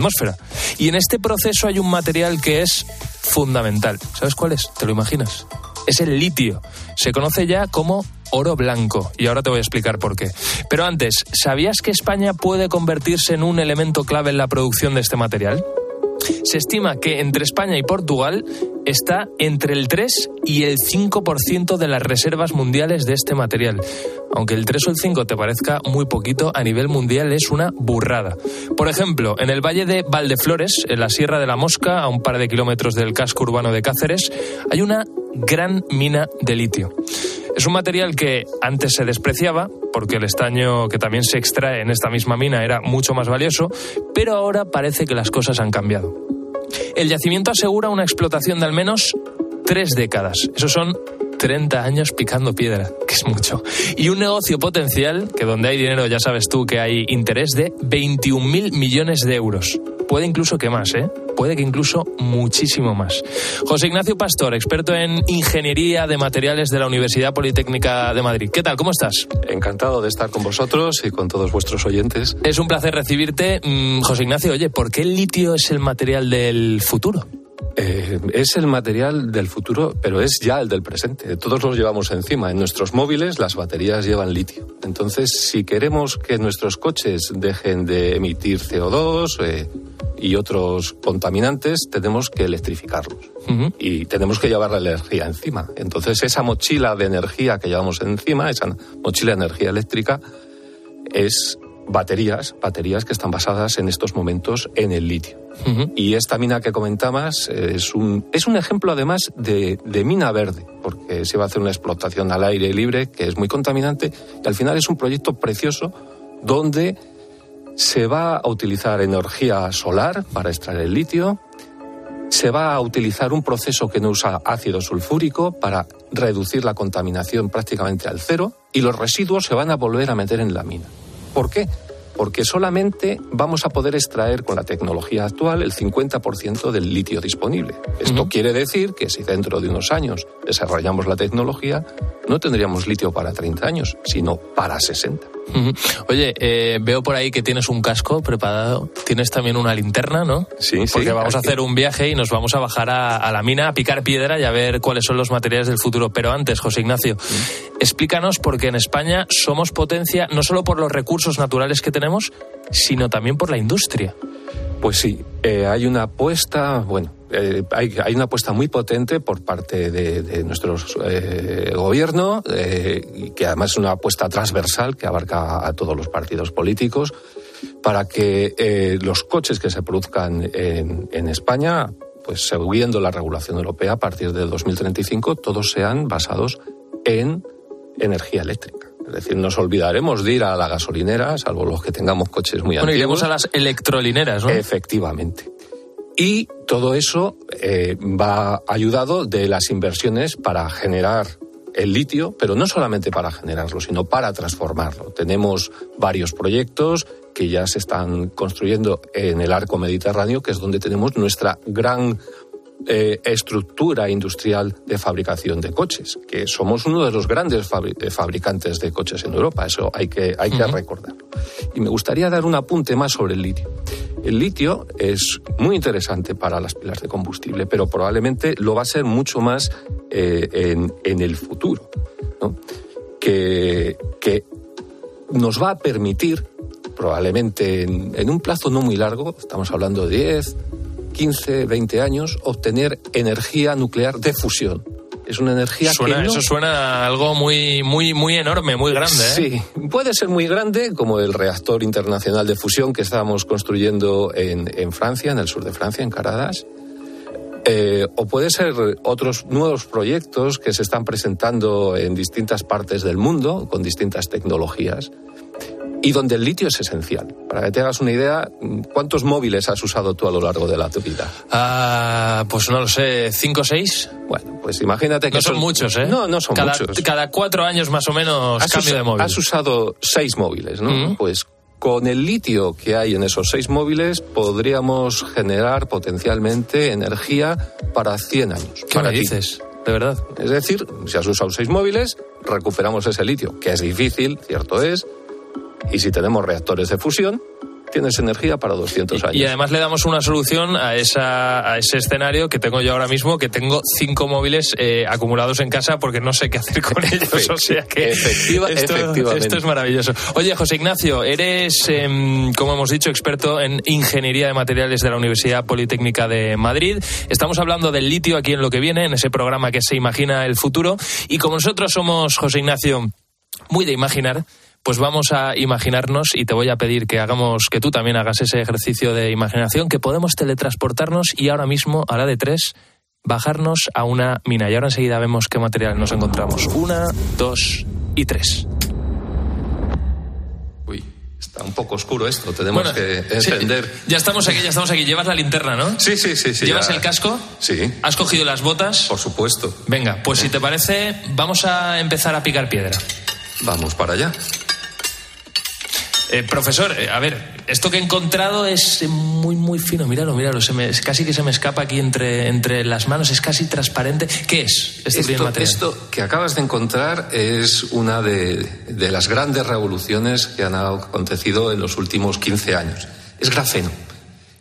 atmósfera. Y en este proceso hay un material que es fundamental. ¿Sabes cuál es? ¿Te lo imaginas? Es el litio. Se conoce ya como oro blanco y ahora te voy a explicar por qué. Pero antes, ¿sabías que España puede convertirse en un elemento clave en la producción de este material? Se estima que entre España y Portugal está entre el 3 y el 5% de las reservas mundiales de este material. Aunque el 3 o el 5 te parezca muy poquito, a nivel mundial es una burrada. Por ejemplo, en el valle de Valdeflores, en la Sierra de la Mosca, a un par de kilómetros del casco urbano de Cáceres, hay una gran mina de litio. Es un material que antes se despreciaba porque el estaño que también se extrae en esta misma mina era mucho más valioso, pero ahora parece que las cosas han cambiado. El yacimiento asegura una explotación de al menos tres décadas. Esos son 30 años picando piedra, que es mucho. Y un negocio potencial, que donde hay dinero ya sabes tú que hay interés, de 21.000 millones de euros. Puede incluso que más, ¿eh? Puede que incluso muchísimo más. José Ignacio Pastor, experto en Ingeniería de Materiales de la Universidad Politécnica de Madrid. ¿Qué tal? ¿Cómo estás? Encantado de estar con vosotros y con todos vuestros oyentes. Es un placer recibirte. Mm, José Ignacio, oye, ¿por qué el litio es el material del futuro? Eh, es el material del futuro, pero es ya el del presente. Todos los llevamos encima. En nuestros móviles las baterías llevan litio. Entonces, si queremos que nuestros coches dejen de emitir CO2 eh, y otros contaminantes, tenemos que electrificarlos. Y tenemos que llevar la energía encima. Entonces, esa mochila de energía que llevamos encima, esa mochila de energía eléctrica, es baterías, baterías que están basadas en estos momentos en el litio. Y esta mina que comentabas es un, es un ejemplo además de, de, mina verde, porque se va a hacer una explotación al aire libre que es muy contaminante y al final es un proyecto precioso donde se va a utilizar energía solar para extraer el litio, se va a utilizar un proceso que no usa ácido sulfúrico para reducir la contaminación prácticamente al cero y los residuos se van a volver a meter en la mina. ¿Por qué? Porque solamente vamos a poder extraer con la tecnología actual el 50% del litio disponible. Esto quiere decir que si dentro de unos años desarrollamos la tecnología, no tendríamos litio para 30 años, sino para 60. Oye, eh, veo por ahí que tienes un casco preparado. Tienes también una linterna, ¿no? Sí, sí. Porque vamos a hacer un viaje y nos vamos a bajar a, la mina, a picar piedra y a ver cuáles son los materiales del futuro. Pero antes, José Ignacio, explícanos porque en España somos potencia no solo por los recursos naturales que tenemos, sino también por la industria. Pues sí, eh, hay una apuesta, bueno, eh, hay, hay, una apuesta muy potente por parte de, de nuestro eh, gobierno, eh, que además es una apuesta transversal que abarca a todos los partidos políticos, para que los coches que se produzcan en, en España, pues siguiendo la regulación europea a partir de 2035, todos sean basados en energía eléctrica. Es decir, nos olvidaremos de ir a la gasolinera, salvo los que tengamos coches muy bueno, antiguos. iremos a las electrolineras, ¿no? Efectivamente. Y todo eso eh, va ayudado de las inversiones para generar el litio, pero no solamente para generarlo, sino para transformarlo. Tenemos varios proyectos que ya se están construyendo en el arco mediterráneo, que es donde tenemos nuestra gran eh, estructura industrial de fabricación de coches, que somos uno de los grandes fabricantes de coches en Europa, eso hay que, hay que uh -huh. recordarlo. Y me gustaría dar un apunte más sobre el litio. El litio es muy interesante para las pilas de combustible, pero probablemente lo va a ser mucho más eh, en, en, el futuro, que, que nos va a permitir, probablemente en, en un plazo no muy largo, estamos hablando de 10, 15, 20 años, obtener energía nuclear de fusión. Es una energía suena, que no... Eso suena algo muy, muy, muy enorme, muy grande. ¿eh? Sí, puede ser muy grande, como el reactor internacional de fusión que estábamos construyendo en, en Francia, en el sur de Francia, en Caradas. Eh, o puede ser otros nuevos proyectos que se están presentando en distintas partes del mundo con distintas tecnologías y donde el litio es esencial. Para que te hagas una idea, ¿cuántos móviles has usado tú a lo largo de la tu vida? Ah, pues no lo sé, ¿cinco o seis? Bueno, pues imagínate que... No son, son muchos, ¿eh? No, no son cada, muchos. Cada cuatro años más o menos has cambio de móvil. Has usado seis móviles, ¿no? Mm. Pues con el litio que hay en esos seis móviles podríamos generar potencialmente energía para 100 años. ¿Qué me dices? De verdad. Es decir, si has usado seis móviles, recuperamos ese litio, que es difícil, cierto es, y si tenemos reactores de fusión, tienes energía para 200 años. Y además le damos una solución a, esa, a ese escenario que tengo yo ahora mismo, que tengo cinco móviles eh, acumulados en casa porque no sé qué hacer con ellos. O sea que Efectiva, esto, efectivamente. esto es maravilloso. Oye, José Ignacio, eres, em, como hemos dicho, experto en ingeniería de materiales de la Universidad Politécnica de Madrid. Estamos hablando del litio aquí en lo que viene, en ese programa que se imagina el futuro. Y como nosotros somos, José Ignacio, muy de imaginar, pues vamos a imaginarnos y te voy a pedir que hagamos, que tú también hagas ese ejercicio de imaginación, que podemos teletransportarnos y ahora mismo, a la de tres, bajarnos a una mina. Y ahora enseguida vemos qué material nos encontramos. Una, dos y tres. Uy, está un poco oscuro esto, tenemos Bueno, que sí, encender. ya estamos aquí, ya estamos aquí. Llevas la linterna, ¿no? Sí, sí, sí. sí ¿Llevas ya- el casco? Sí, ¿Has cogido las botas? por supuesto. Venga, pues si te parece, vamos a empezar a picar piedra. Vamos para allá. Eh, profesor, eh, a ver, esto que he encontrado es eh, muy, muy fino. Míralo, míralo. Se me, casi que se me escapa aquí entre, entre las manos. Es casi transparente. ¿Qué es este Esto, material? esto que acabas de encontrar es una de, de las grandes revoluciones que han acontecido en los últimos 15 años. Es grafeno.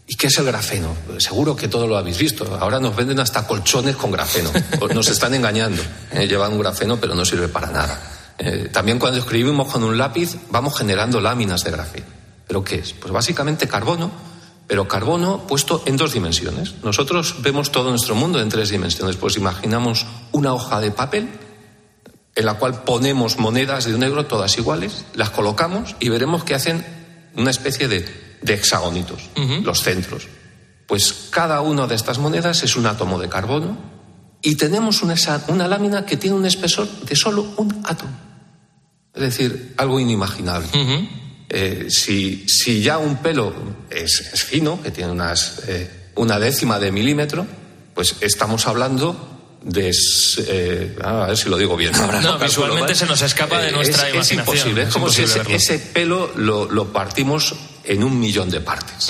¿Y qué es el grafeno? Seguro que todo lo habéis visto. Ahora nos venden hasta colchones con grafeno. Nos están engañando. Eh, llevan un grafeno, pero no sirve para nada. Eh, también cuando escribimos con un lápiz vamos generando láminas de grafeno. ¿Pero qué es? Pues básicamente carbono, pero carbono puesto en dos dimensiones. Nosotros vemos todo nuestro mundo en tres dimensiones. Pues imaginamos una hoja de papel en la cual ponemos monedas de un euro todas iguales, las colocamos y veremos que hacen una especie de, de hexagonitos, los centros. Pues cada una de estas monedas es un átomo de carbono y tenemos una, una lámina que tiene un espesor de solo un átomo. Es decir, algo inimaginable. Eh, si, si ya un pelo es, es fino, que tiene unas, eh, una décima de milímetro, pues estamos hablando de... eh, a ver si lo digo bien. ahora No, visualmente se nos escapa de nuestra es, imaginación. Es imposible. Es, Es como imposible si ese, ese pelo lo, lo partimos en un millón de partes.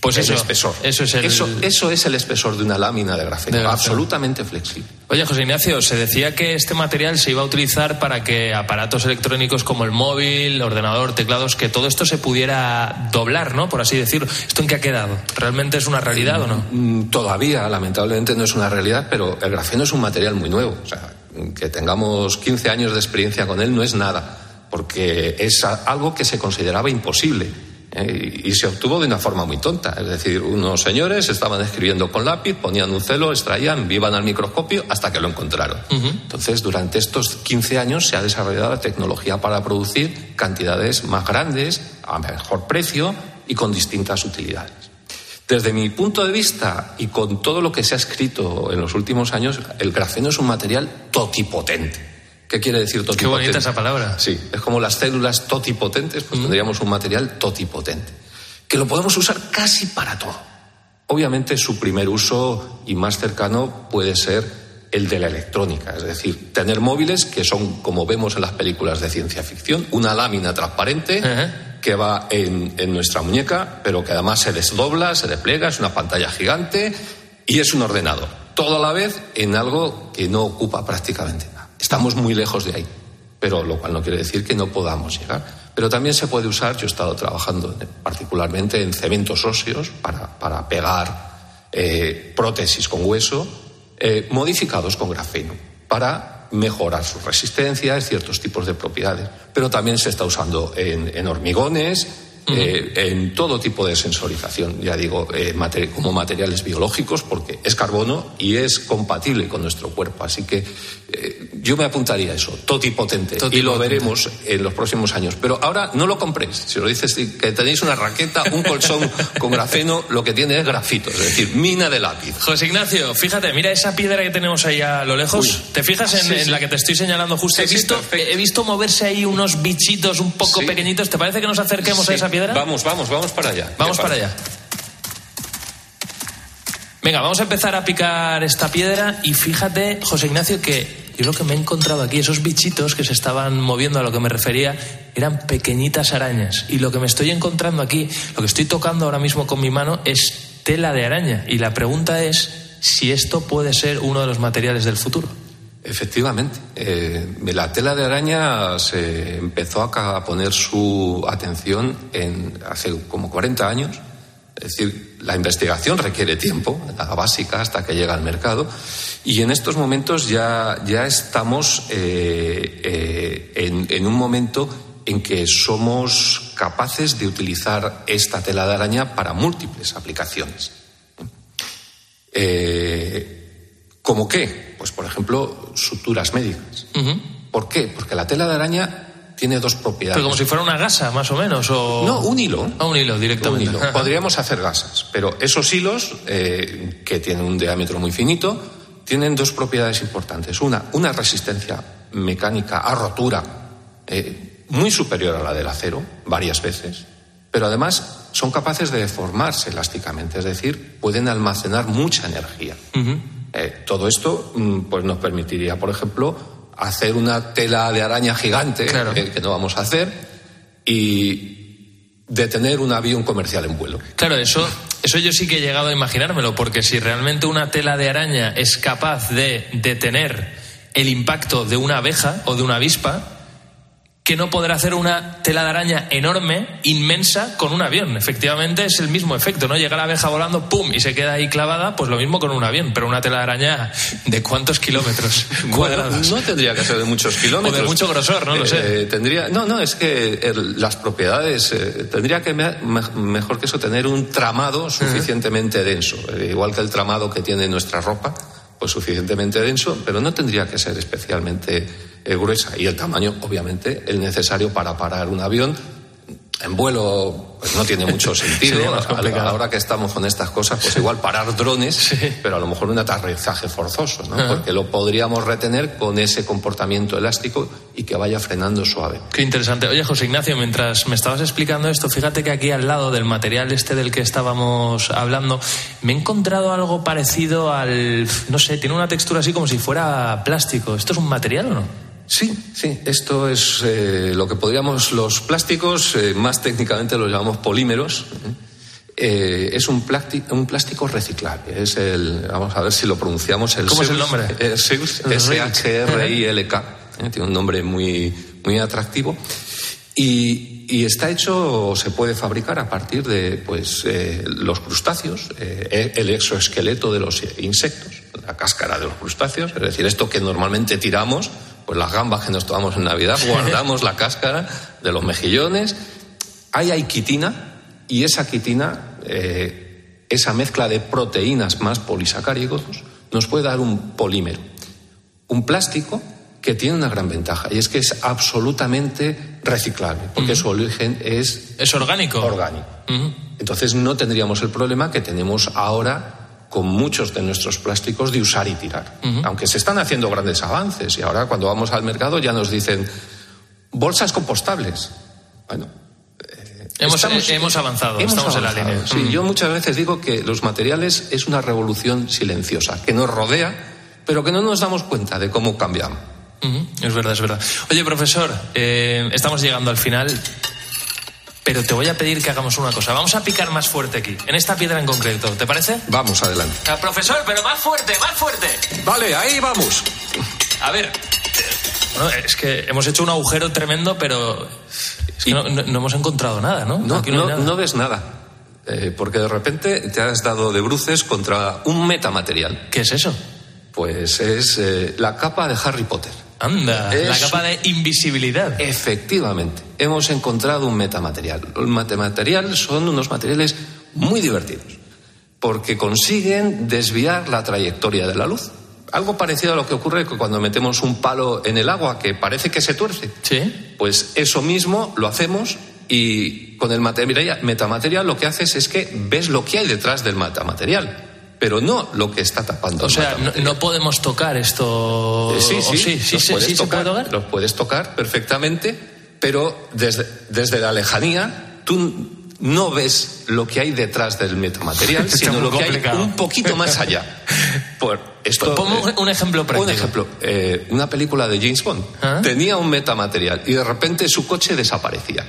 Pues el eso, espesor. eso es el... Eso, eso es el espesor de una lámina de grafeno, De grafeno. absolutamente flexible. Oye, José Ignacio, se decía que este material se iba a utilizar para que aparatos electrónicos como el móvil, ordenador, teclados, que todo esto se pudiera doblar, ¿no? Por así decirlo. ¿Esto en qué ha quedado? ¿Realmente es una realidad o no? Mm, Todavía, lamentablemente, no es una realidad, pero el grafeno es un material muy nuevo. O sea, que tengamos 15 años de experiencia con él no es nada, porque es algo que se consideraba imposible. Eh, y se obtuvo de una forma muy tonta. Es decir, unos señores estaban escribiendo con lápiz, ponían un celo, extraían, iban al microscopio hasta que lo encontraron. Entonces, durante estos 15 años se ha desarrollado la tecnología para producir cantidades más grandes, a mejor precio y con distintas utilidades. Desde mi punto de vista y con todo lo que se ha escrito en los últimos años, el grafeno es un material totipotente. ¿Qué quiere decir totipotente? Qué bonita esa palabra. Sí, es como las células totipotentes, pues tendríamos un material totipotente, que lo podemos usar casi para todo. Obviamente su primer uso y más cercano puede ser el de la electrónica, es decir, tener móviles que son, como vemos en las películas de ciencia ficción, una lámina transparente Ajá. que va en, en nuestra muñeca, pero que además se desdobla, se despliega, es una pantalla gigante y es un ordenador. Todo a la vez en algo que no ocupa prácticamente nada. Estamos muy lejos de ahí, pero lo cual no quiere decir que no podamos llegar. Pero también se puede usar, yo he estado trabajando en- particularmente en cementos óseos para, para pegar eh, prótesis con hueso, eh, modificados con grafeno, para mejorar su resistencia, ciertos tipos de propiedades. Pero también se está usando en, en hormigones, eh, en todo tipo de sensorización, ya digo, eh, como materiales biológicos, porque es carbono y es compatible con nuestro cuerpo. Así que eh, yo me apuntaría a eso, totipotente, y lo veremos en los próximos años. Pero ahora no lo compréis. Si lo dices que tenéis una raqueta, un colchón con grafeno, lo que tiene es grafito, es decir, mina de lápiz. José Ignacio, fíjate, mira esa piedra que tenemos ahí a lo lejos. Uy. ¿Te fijas en, Sí, en sí. la que te estoy señalando justo? Sí, he, visto, he visto moverse ahí unos bichitos un poco pequeñitos. ¿Te parece que nos acerquemos a esa piedra? Vamos, vamos, vamos para allá. Vamos ¿Qué para allá. Venga, vamos a empezar a picar esta piedra y fíjate, José Ignacio, que yo lo que me he encontrado aquí, esos bichitos que se estaban moviendo a lo que me refería, eran pequeñitas arañas. Y lo que me estoy encontrando aquí, lo que estoy tocando ahora mismo con mi mano, es tela de araña. Y la pregunta es si esto puede ser uno de los materiales del futuro. Efectivamente. Eh, la tela de araña se empezó a poner su atención en, hace como 40 años. Es decir, la investigación requiere tiempo, la básica, hasta que llega al mercado. Y en estos momentos ya, ya estamos eh, eh, en, un momento en que somos capaces de utilizar esta tela de araña para múltiples aplicaciones. ¿Cómo qué? Pues, por ejemplo, suturas médicas. ¿Por qué? Porque la tela de araña tiene dos propiedades. Pero como si fuera una gasa, más o menos. O... No, un hilo. Ah, un hilo, directamente. Podríamos hacer gasas, pero esos hilos, eh, que tienen un diámetro muy finito, tienen dos propiedades importantes. Una, una resistencia mecánica a rotura eh, muy superior a la del acero, varias veces, pero además son capaces de deformarse elásticamente, es decir, pueden almacenar mucha energía. Eh, todo esto mm, pues nos permitiría, por ejemplo, hacer una tela de araña gigante, que, no vamos a hacer, y detener un avión comercial en vuelo. Claro, eso, eso yo sí que he llegado a imaginármelo, porque si realmente una tela de araña es capaz de detener el impacto de una abeja o de una avispa, que no podrá hacer una tela de araña enorme, inmensa, con un avión. Efectivamente es el mismo efecto, ¿no? Llega la abeja volando, ¡pum! y se queda ahí clavada, pues lo mismo con un avión, pero una tela de araña de cuántos kilómetros cuadrados. no tendría que ser de muchos kilómetros. O de mucho grosor, no lo sé. Eh, tendría, no, no, es que las propiedades, eh, tendría que, mejor que eso, tener un tramado suficientemente denso, eh, igual que el tramado que tiene nuestra ropa, pues suficientemente denso, pero no tendría que ser especialmente eh, gruesa y el tamaño, obviamente, el necesario para parar un avión. En vuelo pues no tiene mucho sentido. Ahora que estamos con estas cosas, pues igual parar drones, pero a lo mejor un aterrizaje forzoso, ¿no? Porque lo podríamos retener con ese comportamiento elástico y que vaya frenando suave. Qué interesante. Oye, José Ignacio, mientras me estabas explicando esto, fíjate que aquí al lado del material este del que estábamos hablando, me he encontrado algo parecido al, no sé, tiene una textura así como si fuera plástico. ¿Esto es un material o no? Sí, sí, esto es eh, lo que podríamos, los plásticos, eh, más técnicamente los llamamos polímeros. Eh, es un, plástico, un plástico reciclable. Es el, vamos a ver si lo pronunciamos. El ¿Cómo es el nombre? S-H-R-I-L-K. tiene un nombre muy, muy atractivo. Y, y, está hecho, o se puede fabricar a partir de pues, los crustáceos, el exoesqueleto de los insectos, la cáscara de los crustáceos, es decir, esto que normalmente tiramos pues las gambas que nos tomamos en Navidad, guardamos la cáscara de los mejillones. Ahí hay quitina y esa quitina, eh, esa mezcla de proteínas más polisacáridos, nos puede dar un polímero, un plástico que tiene una gran ventaja y es que es absolutamente reciclable, porque su origen es... Es orgánico. Orgánico. Entonces no tendríamos el problema que tenemos ahora con muchos de nuestros plásticos de usar y tirar. Aunque se están haciendo grandes avances y ahora cuando vamos al mercado ya nos dicen bolsas compostables. Bueno. Eh, hemos, hemos, avanzado, estamos en la línea. Sí, yo muchas veces digo que los materiales es una revolución silenciosa, que nos rodea, pero que no nos damos cuenta de cómo cambiamos. Es verdad, es verdad. Oye, profesor, eh, estamos llegando al final pero te voy a pedir que hagamos una cosa. Vamos a picar más fuerte aquí, en esta piedra en concreto. ¿Te parece? Vamos, adelante. Ah, profesor, pero más fuerte, más fuerte. Vale, ahí vamos. A ver, es que hemos hecho un agujero tremendo, pero no, hemos encontrado nada, ¿no? No, no, ves nada. Eh, porque de repente te has dado de bruces contra un metamaterial. ¿Qué es eso? Pues es eh, la capa de Harry Potter. Anda, la capa de invisibilidad. Efectivamente, hemos encontrado un metamaterial. Los metamaterial son unos materiales muy divertidos, porque consiguen desviar la trayectoria de la luz. Algo parecido a lo que ocurre cuando metemos un palo en el agua que parece que se tuerce. Sí. Pues eso mismo lo hacemos y con el metamaterial lo que haces es que ves lo que hay detrás del metamaterial pero no lo que está tapando. O sea, no, podemos tocar esto. Eh, sí, sí, sí, sí, puedes tocar, tocar. Los puedes tocar perfectamente, pero desde, desde la lejanía tú no ves lo que hay detrás del metamaterial, sino lo que hay un poquito más allá. Por esto, Pongo un ejemplo práctico. Un ejemplo, eh, una película de James Bond ¿Ah? tenía un metamaterial y de repente su coche desaparecía.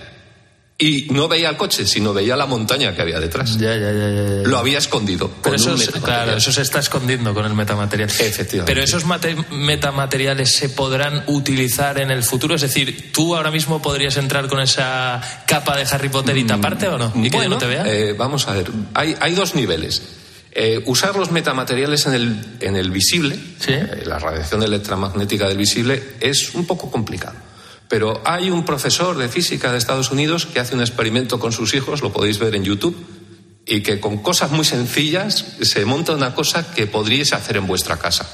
Y no veía el coche, sino veía la montaña que había detrás. Ya, ya, ya, ya. Lo había escondido. Pero con eso, un es- metamaterial. claro, eso se está escondiendo con el metamaterial. Efectivamente. Pero esos mate- metamateriales se podrán utilizar en el futuro. Es decir, ¿tú ahora mismo podrías entrar con esa capa de Harry Potter y taparte o no? ¿Y que yo no te vea? eh, vamos a ver, hay, hay dos niveles. Eh, usar los metamateriales en el, en el visible, Sí. eh, la radiación electromagnética del visible, es un poco complicado. Pero hay un profesor de física de Estados Unidos que hace un experimento con sus hijos, lo podéis ver en YouTube, y que con cosas muy sencillas se monta una cosa que podríais hacer en vuestra casa.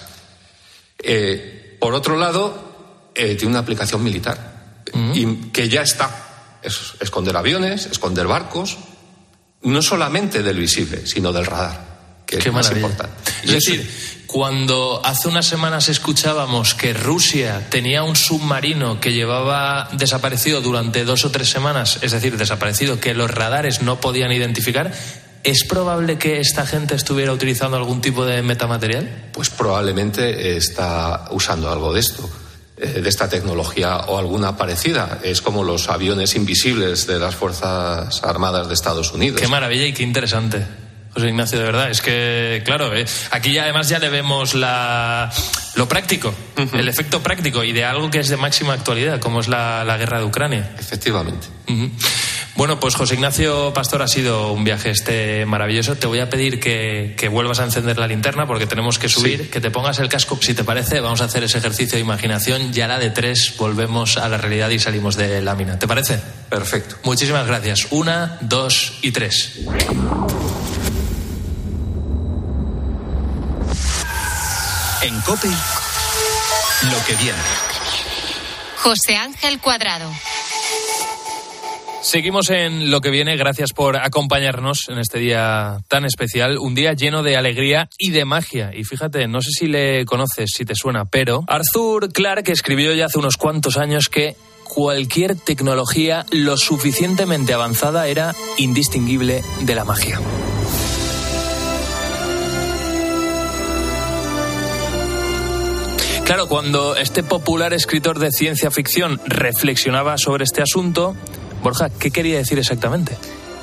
Eh, por otro lado, eh, tiene una aplicación militar y que ya está. Es esconder aviones, esconder barcos, no solamente del visible, sino del radar, que Qué es más maravilla. importante. Es decir, cuando hace unas semanas escuchábamos que Rusia tenía un submarino que llevaba desaparecido durante dos o tres semanas, es decir, desaparecido, que los radares no podían identificar, ¿es probable que esta gente estuviera utilizando algún tipo de metamaterial? pues probablemente está usando algo de esto, eh, de esta tecnología o alguna parecida. Es como los aviones invisibles de las Fuerzas Armadas de Estados Unidos. Qué maravilla y qué interesante. José Ignacio, de verdad, es que, claro, eh, aquí ya además ya le vemos la, lo práctico, el efecto práctico y de algo que es de máxima actualidad, como es la, la guerra de Ucrania. Efectivamente. Bueno, pues José Ignacio Pastor ha sido un viaje este maravilloso. Te voy a pedir que, que vuelvas a encender la linterna porque tenemos que subir, que te pongas el casco. Si te parece, vamos a hacer ese ejercicio de imaginación y a la de tres volvemos a la realidad y salimos de lámina. ¿Te parece? Perfecto. Muchísimas gracias. Una, dos y tres. En Cope, lo que viene. José Ángel Cuadrado. Seguimos en lo que viene. Gracias por acompañarnos en este día tan especial. Un día lleno de alegría y de magia. Y fíjate, no sé si le conoces, si te suena, pero Arthur Clarke escribió ya hace unos cuantos años que cualquier tecnología lo suficientemente avanzada era indistinguible de la magia. Claro, cuando este popular escritor de ciencia ficción reflexionaba sobre este asunto, Borja, ¿qué quería decir exactamente?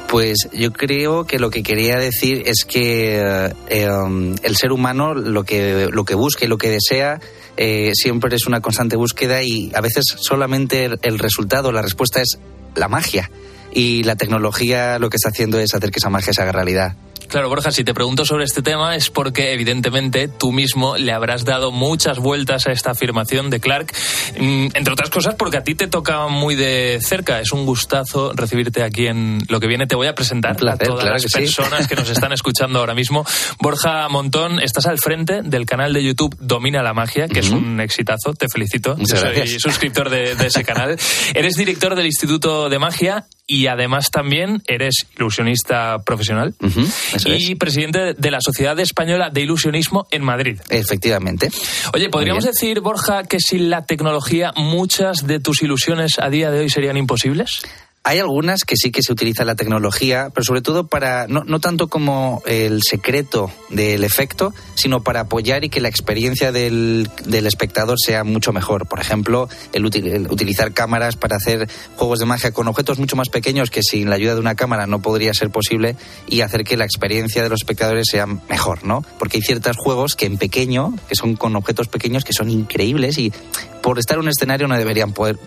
Pues yo creo que lo que quería decir es que eh, eh, um, el ser humano lo que, lo que busca y lo que desea eh, siempre es una constante búsqueda y a veces solamente el, el resultado, la respuesta es la magia. Y la tecnología lo que está haciendo es hacer que esa magia se haga realidad. Claro, Borja, si te pregunto sobre este tema es porque evidentemente tú mismo le habrás dado muchas vueltas a esta afirmación de Clark, mm, entre otras cosas porque a ti te toca muy de cerca. Es un gustazo recibirte aquí en lo que viene. Te voy a presentar placer, a todas claro las que sí. personas que nos están escuchando ahora mismo. Borja Montón, estás al frente del canal de YouTube Domina la Magia, que es un exitazo. Te felicito. Muchas Yo soy gracias. suscriptor de, de ese canal. Eres director del Instituto de Magia y además también eres ilusionista profesional y es. presidente de la Sociedad Española de Ilusionismo en Madrid. Efectivamente. Oye, ¿podríamos decir, Borja, que sin la tecnología muchas de tus ilusiones a día de hoy serían imposibles? Hay algunas que sí que se utiliza la tecnología, pero sobre todo para, no, no tanto como el secreto del efecto, sino para apoyar y que la experiencia del, del espectador sea mucho mejor. Por ejemplo, el, util- el utilizar cámaras para hacer juegos de magia con objetos mucho más pequeños que sin la ayuda de una cámara no podría ser posible y hacer que la experiencia de los espectadores sea mejor, ¿no? Porque hay ciertos juegos que en pequeño, que son con objetos pequeños, que son increíbles y por estar en un escenario no deberían poder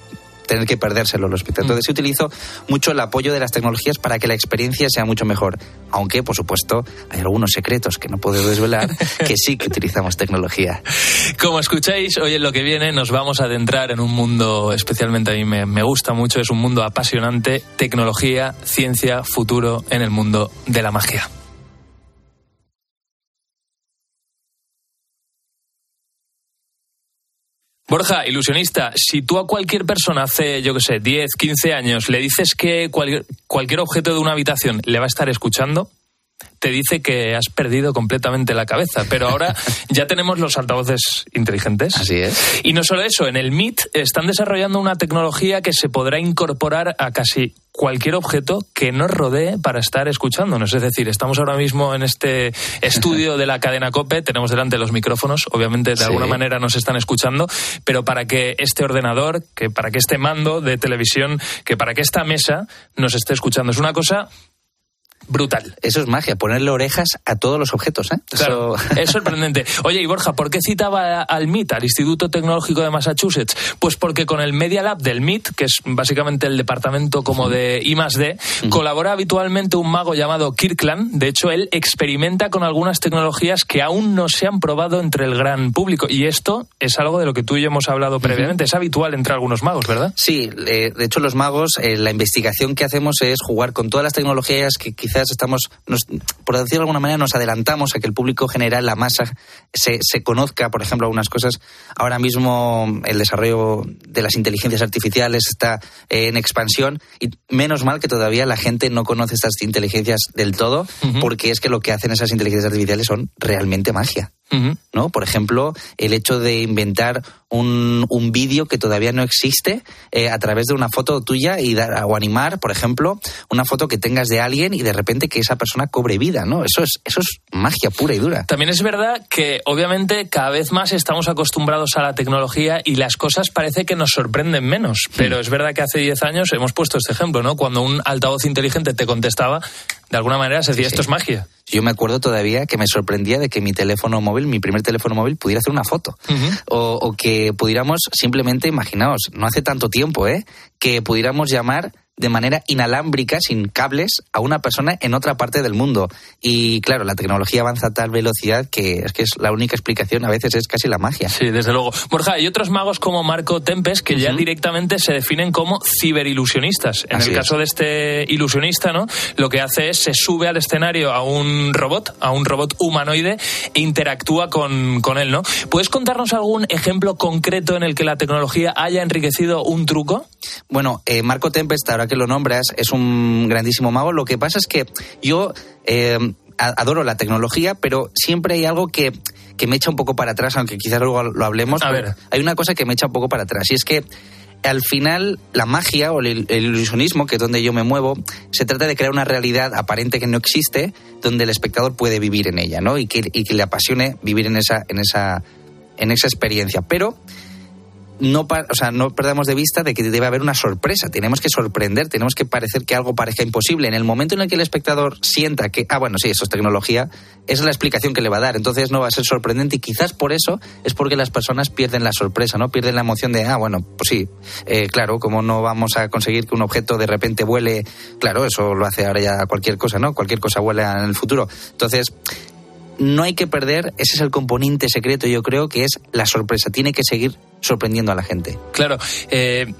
tener que perdérselo los espectadores. Entonces, utilizo mucho el apoyo de las tecnologías para que la experiencia sea mucho mejor. Aunque, por supuesto, hay algunos secretos que no puedo desvelar que sí que utilizamos tecnología. Como escucháis, hoy en lo que viene nos vamos a adentrar en un mundo, especialmente a mí me, me gusta mucho, es un mundo apasionante, tecnología, ciencia, futuro en el mundo de la magia. Borja, ilusionista, si tú a cualquier persona hace, yo qué sé, 10, 15 años le dices que cualquier, cualquier objeto de una habitación le va a estar escuchando, te dice que has perdido completamente la cabeza. Pero ahora ya tenemos los altavoces inteligentes. Así es. Y no solo eso, en el MIT están desarrollando una tecnología que se podrá incorporar a casi cualquier objeto que nos rodee para estar escuchándonos. Es decir, estamos ahora mismo en este estudio de la cadena COPE, tenemos delante los micrófonos, obviamente de alguna manera nos están escuchando, pero para que este ordenador, que para que este mando de televisión, que para que esta mesa nos esté escuchando. Es una cosa brutal. Eso es magia, ponerle orejas a todos los objetos. ¿eh? Claro, es sorprendente. Oye, y Borja, ¿por qué citaba al MIT, al Instituto Tecnológico de Massachusetts? Pues porque con el Media Lab del MIT, que es básicamente el departamento como de I D, colabora habitualmente un mago llamado Kirkland. De hecho, él experimenta con algunas tecnologías que aún no se han probado entre el gran público. Y esto es algo de lo que tú y yo hemos hablado previamente. Es habitual entre algunos magos, ¿verdad? Sí, de hecho los magos, eh, la investigación que hacemos es jugar con todas las tecnologías que quizás estamos, por decirlo de alguna manera, nos adelantamos a que el público general, la masa, se, se conozca, por ejemplo, algunas cosas. Ahora mismo el desarrollo de las inteligencias artificiales está en expansión y menos mal que todavía la gente no conoce estas inteligencias del todo, porque es que lo que hacen esas inteligencias artificiales son realmente magia. ¿no? Por ejemplo, el hecho de inventar un, un vídeo que todavía no existe eh, a través de una foto tuya y dar, o animar, por ejemplo, una foto que tengas de alguien y de repente que esa persona cobre vida, ¿no? Eso es, eso es magia pura y dura. También es verdad que obviamente cada vez más estamos acostumbrados a la tecnología y las cosas parece que nos sorprenden menos. Pero es verdad que hace 10 años hemos puesto este ejemplo, ¿no? Cuando un altavoz inteligente te contestaba, de alguna manera se decía, esto es magia. Yo me acuerdo todavía que me sorprendía de que mi teléfono móvil, mi primer teléfono móvil, pudiera hacer una foto. o, o, que pudiéramos simplemente, imaginaos, no hace tanto tiempo, ¿eh? Que pudiéramos llamar de manera inalámbrica, sin cables, a una persona en otra parte del mundo. Y claro, la tecnología avanza a tal velocidad que es que es la única explicación, a veces es casi la magia. Sí, desde luego. Borja, hay otros magos como Marco Tempes que ya directamente se definen como ciberilusionistas. En el caso de este ilusionista, ¿no? Lo que hace es se sube al escenario a un robot, a un robot humanoide e interactúa con, con él, ¿no? ¿Puedes contarnos algún ejemplo concreto en el que la tecnología haya enriquecido un truco? Bueno, eh, Marco Tempes, ahora que lo nombras, es un grandísimo mago. Lo que pasa es que yo eh, adoro la tecnología, pero siempre hay algo que, que, me echa un poco para atrás, aunque quizás luego lo hablemos. A ver. Hay una cosa que me echa un poco para atrás, y es que al final la magia o el, ilusionismo, que es donde yo me muevo, se trata de crear una realidad aparente que no existe, donde el espectador puede vivir en ella, ¿no? Y que, y que le apasione vivir en esa, en esa, en esa experiencia. Pero no, o sea, no perdamos de vista de que debe haber una sorpresa. Tenemos que sorprender, tenemos que parecer que algo parezca imposible. En el momento en el que el espectador sienta que, ah, bueno, sí, eso es tecnología, esa es la explicación que le va a dar. Entonces no va a ser sorprendente y quizás por eso es porque las personas pierden la sorpresa, ¿no? Pierden la emoción de, ah, bueno, pues sí, eh, claro, como no vamos a conseguir que un objeto de repente vuele, claro, eso lo hace ahora ya cualquier cosa, ¿no? Cualquier cosa vuela en el futuro. Entonces, no hay que perder, ese es el componente secreto, yo creo, que es la sorpresa. Tiene que seguir sorprendiendo a la gente. Claro. Eh,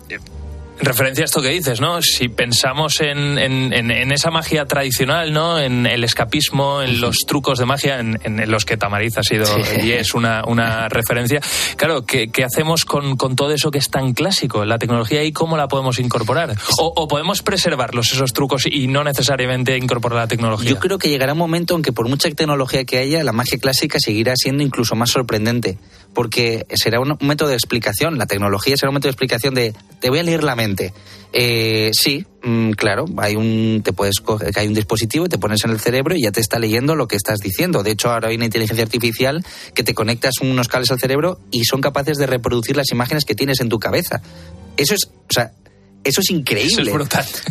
referencia a esto que dices, ¿no? Si pensamos en, en, esa magia tradicional, ¿no? En el escapismo, en los trucos de magia, en, los que Tamariz ha sido y es una, una referencia. Claro, ¿qué, qué hacemos con, con, todo eso que es tan clásico? La tecnología y cómo la podemos incorporar. O, o, podemos preservarlos, esos trucos, y no necesariamente incorporar la tecnología. Yo creo que llegará un momento en que por mucha tecnología que haya, la magia clásica seguirá siendo incluso más sorprendente. Porque será un método de explicación, la tecnología será un método de explicación de te voy a leer la mente eh, sí, mm, claro, hay un, te puedes hay un dispositivo y te pones en el cerebro y ya te está leyendo lo que estás diciendo. De hecho, ahora hay una inteligencia artificial que te conectas unos cables al cerebro y son capaces de reproducir las imágenes que tienes en tu cabeza. Eso es, o sea, eso es increíble.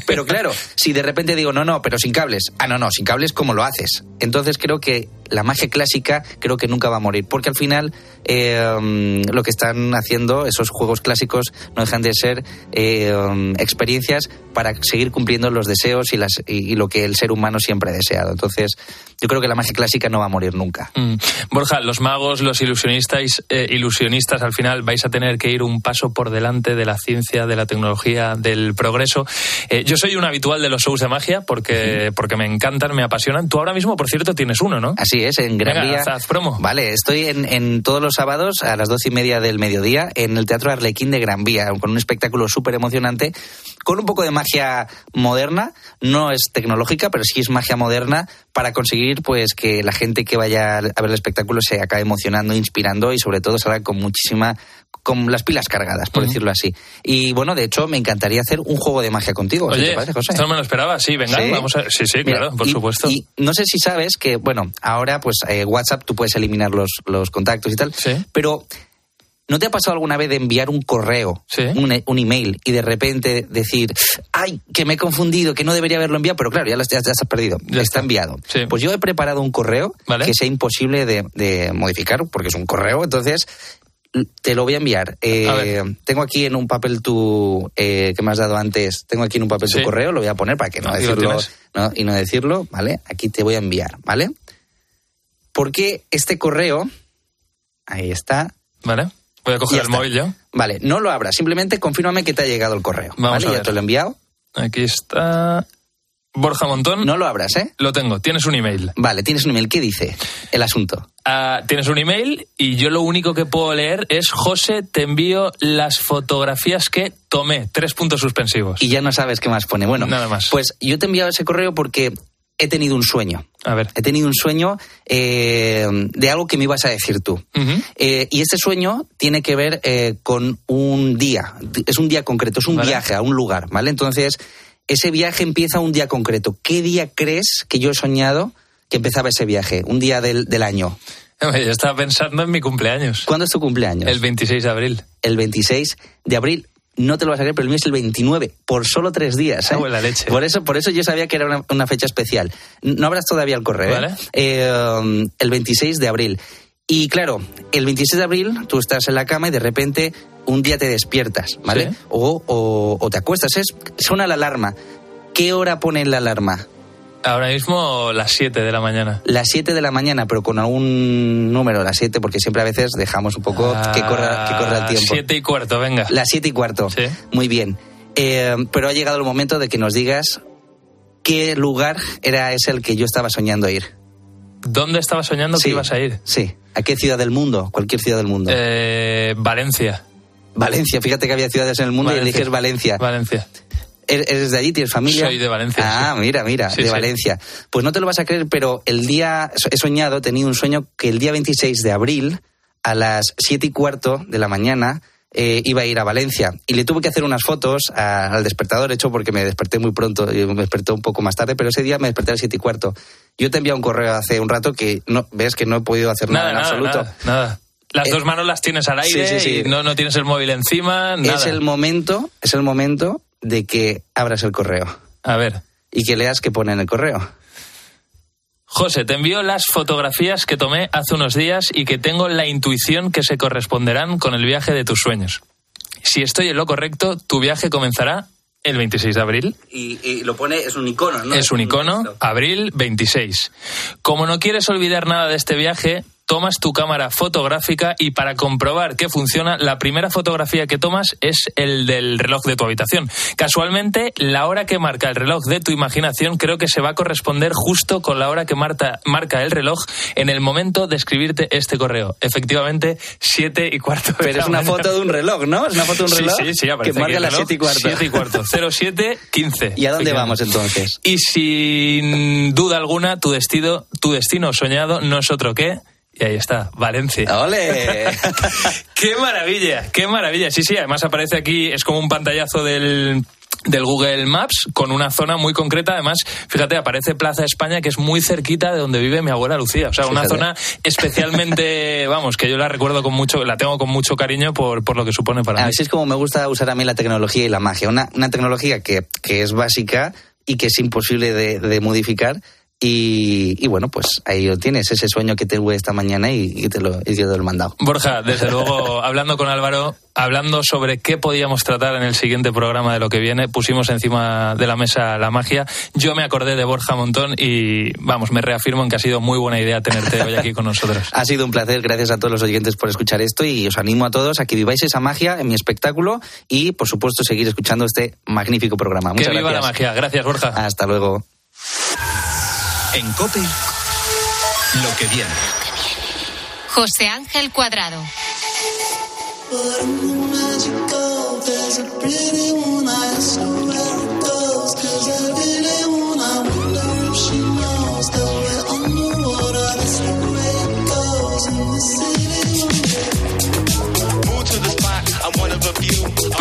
Pero claro, si de repente digo, no, no, pero sin cables. Ah, no, no, sin cables, ¿cómo lo haces? Entonces creo que la magia clásica creo que nunca va a morir, porque al final eh, lo que están haciendo esos juegos clásicos no dejan de ser eh, experiencias para seguir cumpliendo los deseos y, las, y, lo que el ser humano siempre ha deseado. Entonces, yo creo que la magia clásica no va a morir nunca. Mm. Borja, los magos, los ilusionistas, eh, ilusionistas, al final vais a tener que ir un paso por delante de la ciencia, de la tecnología, del progreso. yo soy un habitual de los shows de magia porque, porque me encantan, me apasionan. Tú ahora mismo, por cierto, tienes uno, ¿no? Así sí, es en Gran Venga, Vía. haz promo. Vale, estoy en, en todos los sábados a las doce y media del mediodía en el Teatro Arlequín de Gran Vía, con un espectáculo súper emocionante, con un poco de magia moderna. No es tecnológica, pero sí es magia moderna para conseguir pues que la gente que vaya a ver el espectáculo se acabe emocionando, inspirando y sobre todo salga con muchísima con las pilas cargadas, por decirlo así. Y bueno, de hecho, me encantaría hacer un juego de magia contigo. ¿sí Oye, ¿Te parece, José? esto no me lo esperaba. Sí, venga, ¿Sí? vamos a... Sí, sí, Mira, claro, por y- supuesto. Y no sé si sabes que, bueno, ahora pues eh, WhatsApp tú puedes eliminar los, los contactos y tal, Sí. pero ¿no te ha pasado alguna vez de enviar un correo, Sí. un, e- un email y de repente decir, ay, que me he confundido, que no debería haberlo enviado, pero claro, ya lo has, ya te has perdido, Ya está, está. enviado. Sí. Pues yo he preparado un correo Vale. que sea imposible de, de modificar porque es un correo, entonces te lo voy a enviar. Eh, A tengo aquí en un papel tu eh, que me has dado antes, tengo aquí en un papel Sí. tu correo, lo voy a poner para que no decirlo no, y no decirlo, ¿vale? Aquí te voy a enviar, ¿vale? Porque este correo, ahí está, Vale, voy a coger Ya el está. móvil yo. vale, no lo abras, simplemente confírmame que te ha llegado el correo, Vamos ¿vale? a Ya ver. te lo he enviado, Aquí está... Borja Montón. no lo abras, ¿eh? Lo tengo, tienes un email. Vale, tienes un email, ¿qué dice el asunto? Ah, tienes un email y yo lo único que puedo leer es José, te envío las fotografías que tomé. Tres puntos suspensivos. Y ya no sabes qué más pone. Bueno, Nada más. pues yo te he enviado ese correo porque he tenido un sueño. A ver. He tenido un sueño eh, de algo que me ibas a decir tú. Eh, y este sueño tiene que ver eh, con un día. Es un día concreto, es un Vale. viaje a un lugar, ¿vale? Entonces, ese viaje empieza un día concreto. ¿Qué día crees que yo he soñado que empezaba ese viaje? Un día del, del año. Yo estaba pensando en mi cumpleaños. ¿Cuándo es tu cumpleaños? El 26 de abril. el 26 de abril. No te lo vas a creer, pero el mío es el 29, por solo tres días. ¿eh? Cago en la leche. Por eso, por eso yo sabía que era una, una fecha especial. No abras todavía el correo. ¿eh? Vale. Eh, el 26 de abril. Y claro, el 26 de abril tú estás en la cama y de repente un día te despiertas, ¿vale? Sí. O, o- o te acuestas. Es, suena la alarma. ¿Qué hora pone la alarma? Ahora mismo las 7 de la mañana. Las 7 de la mañana, pero con algún número, las 7, porque siempre a veces dejamos un poco que, corra, que corra el tiempo. 7 y cuarto, venga. Las siete y cuarto. Sí. Muy bien. Eh, pero ha llegado el momento de que nos digas qué lugar era ese el que yo estaba soñando ir. ¿Dónde estabas soñando Sí. que ibas a ir? Sí. ¿A qué ciudad del mundo? Cualquier ciudad del mundo. Eh, Valencia. Valencia. Fíjate que había ciudades en el mundo y eliges Valencia. Valencia. ¿Eres eres de allí? ¿Tienes familia? Soy de Valencia, Ah, sí. mira, mira, Sí, de sí. Valencia. Pues no te lo vas a creer, pero el día, he soñado, he tenido un sueño que el día 26 de abril, a las 7 y cuarto de la mañana, eh, iba a ir a Valencia. Y le tuve que hacer unas fotos a- al despertador, hecho porque me desperté muy pronto, y me desperté un poco más tarde, pero ese día me desperté a las 7 y cuarto. Yo te envié un correo hace un rato que no, ves que no he podido hacer nada, Nada, en absoluto. nada, nada. Las Eh, dos manos las tienes al aire sí, sí, sí. y no, no tienes el móvil encima, nada. Es el momento, es el momento de que abras el correo A ver. y que leas qué pone en el correo. José, te envío las fotografías que tomé hace unos días y que tengo la intuición que se corresponderán con el viaje de tus sueños. Si estoy en lo correcto, tu viaje comenzará el 26 de abril. Y, lo pone, es un icono, ¿no? es un icono, abril 26. Como no quieres olvidar nada de este viaje, tomas tu cámara fotográfica y para comprobar que funciona, la primera fotografía que tomas es el del reloj de tu habitación. Casualmente, la hora que marca el reloj de tu imaginación creo que se va a corresponder justo con la hora que marca, marca el reloj en el momento de escribirte este correo. Efectivamente, 7 y cuarto. de Pero es una mañana. foto de un reloj, ¿no? Es una foto de un Sí, reloj sí, sí, que aparece aquí marca las reloj. 7 y cuarto. 7 y cuarto. 07, 15. ¿Y a dónde vamos entonces? Y sin duda alguna, tu destino, tu destino soñado no es otro que. Y ahí está, Valencia. ¡Ole! ¡Qué maravilla! ¡Qué maravilla! Sí, sí, además aparece aquí, es como un pantallazo del del Google Maps con una zona muy concreta. Además, fíjate, aparece Plaza España, que es muy cerquita de donde vive mi abuela Lucía. O sea, una Fíjate. zona especialmente, vamos, que yo la recuerdo con mucho, la tengo con mucho cariño por, por lo que supone para mí. Así es como me gusta usar a mí la tecnología y la magia. Una, una tecnología que, que es básica y que es imposible de, de modificar. Y, y bueno, pues ahí lo tienes, ese sueño que tuve esta mañana y, y te lo, y te lo he mandado. Borja, desde luego, hablando con Álvaro, hablando sobre qué podíamos tratar en el siguiente programa de lo que viene, pusimos encima de la mesa la magia. Yo me acordé de Borja Montón y, vamos, me reafirmo en que ha sido muy buena idea tenerte hoy aquí con nosotros. Ha sido un placer, gracias a todos los oyentes por escuchar esto y os animo a todos a que viváis esa magia en mi espectáculo y, por supuesto, seguir escuchando este magnífico programa. Que Muchas viva la gracias. magia. Gracias, Borja. Hasta luego. En COPE, lo que viene. José Ángel Cuadrado.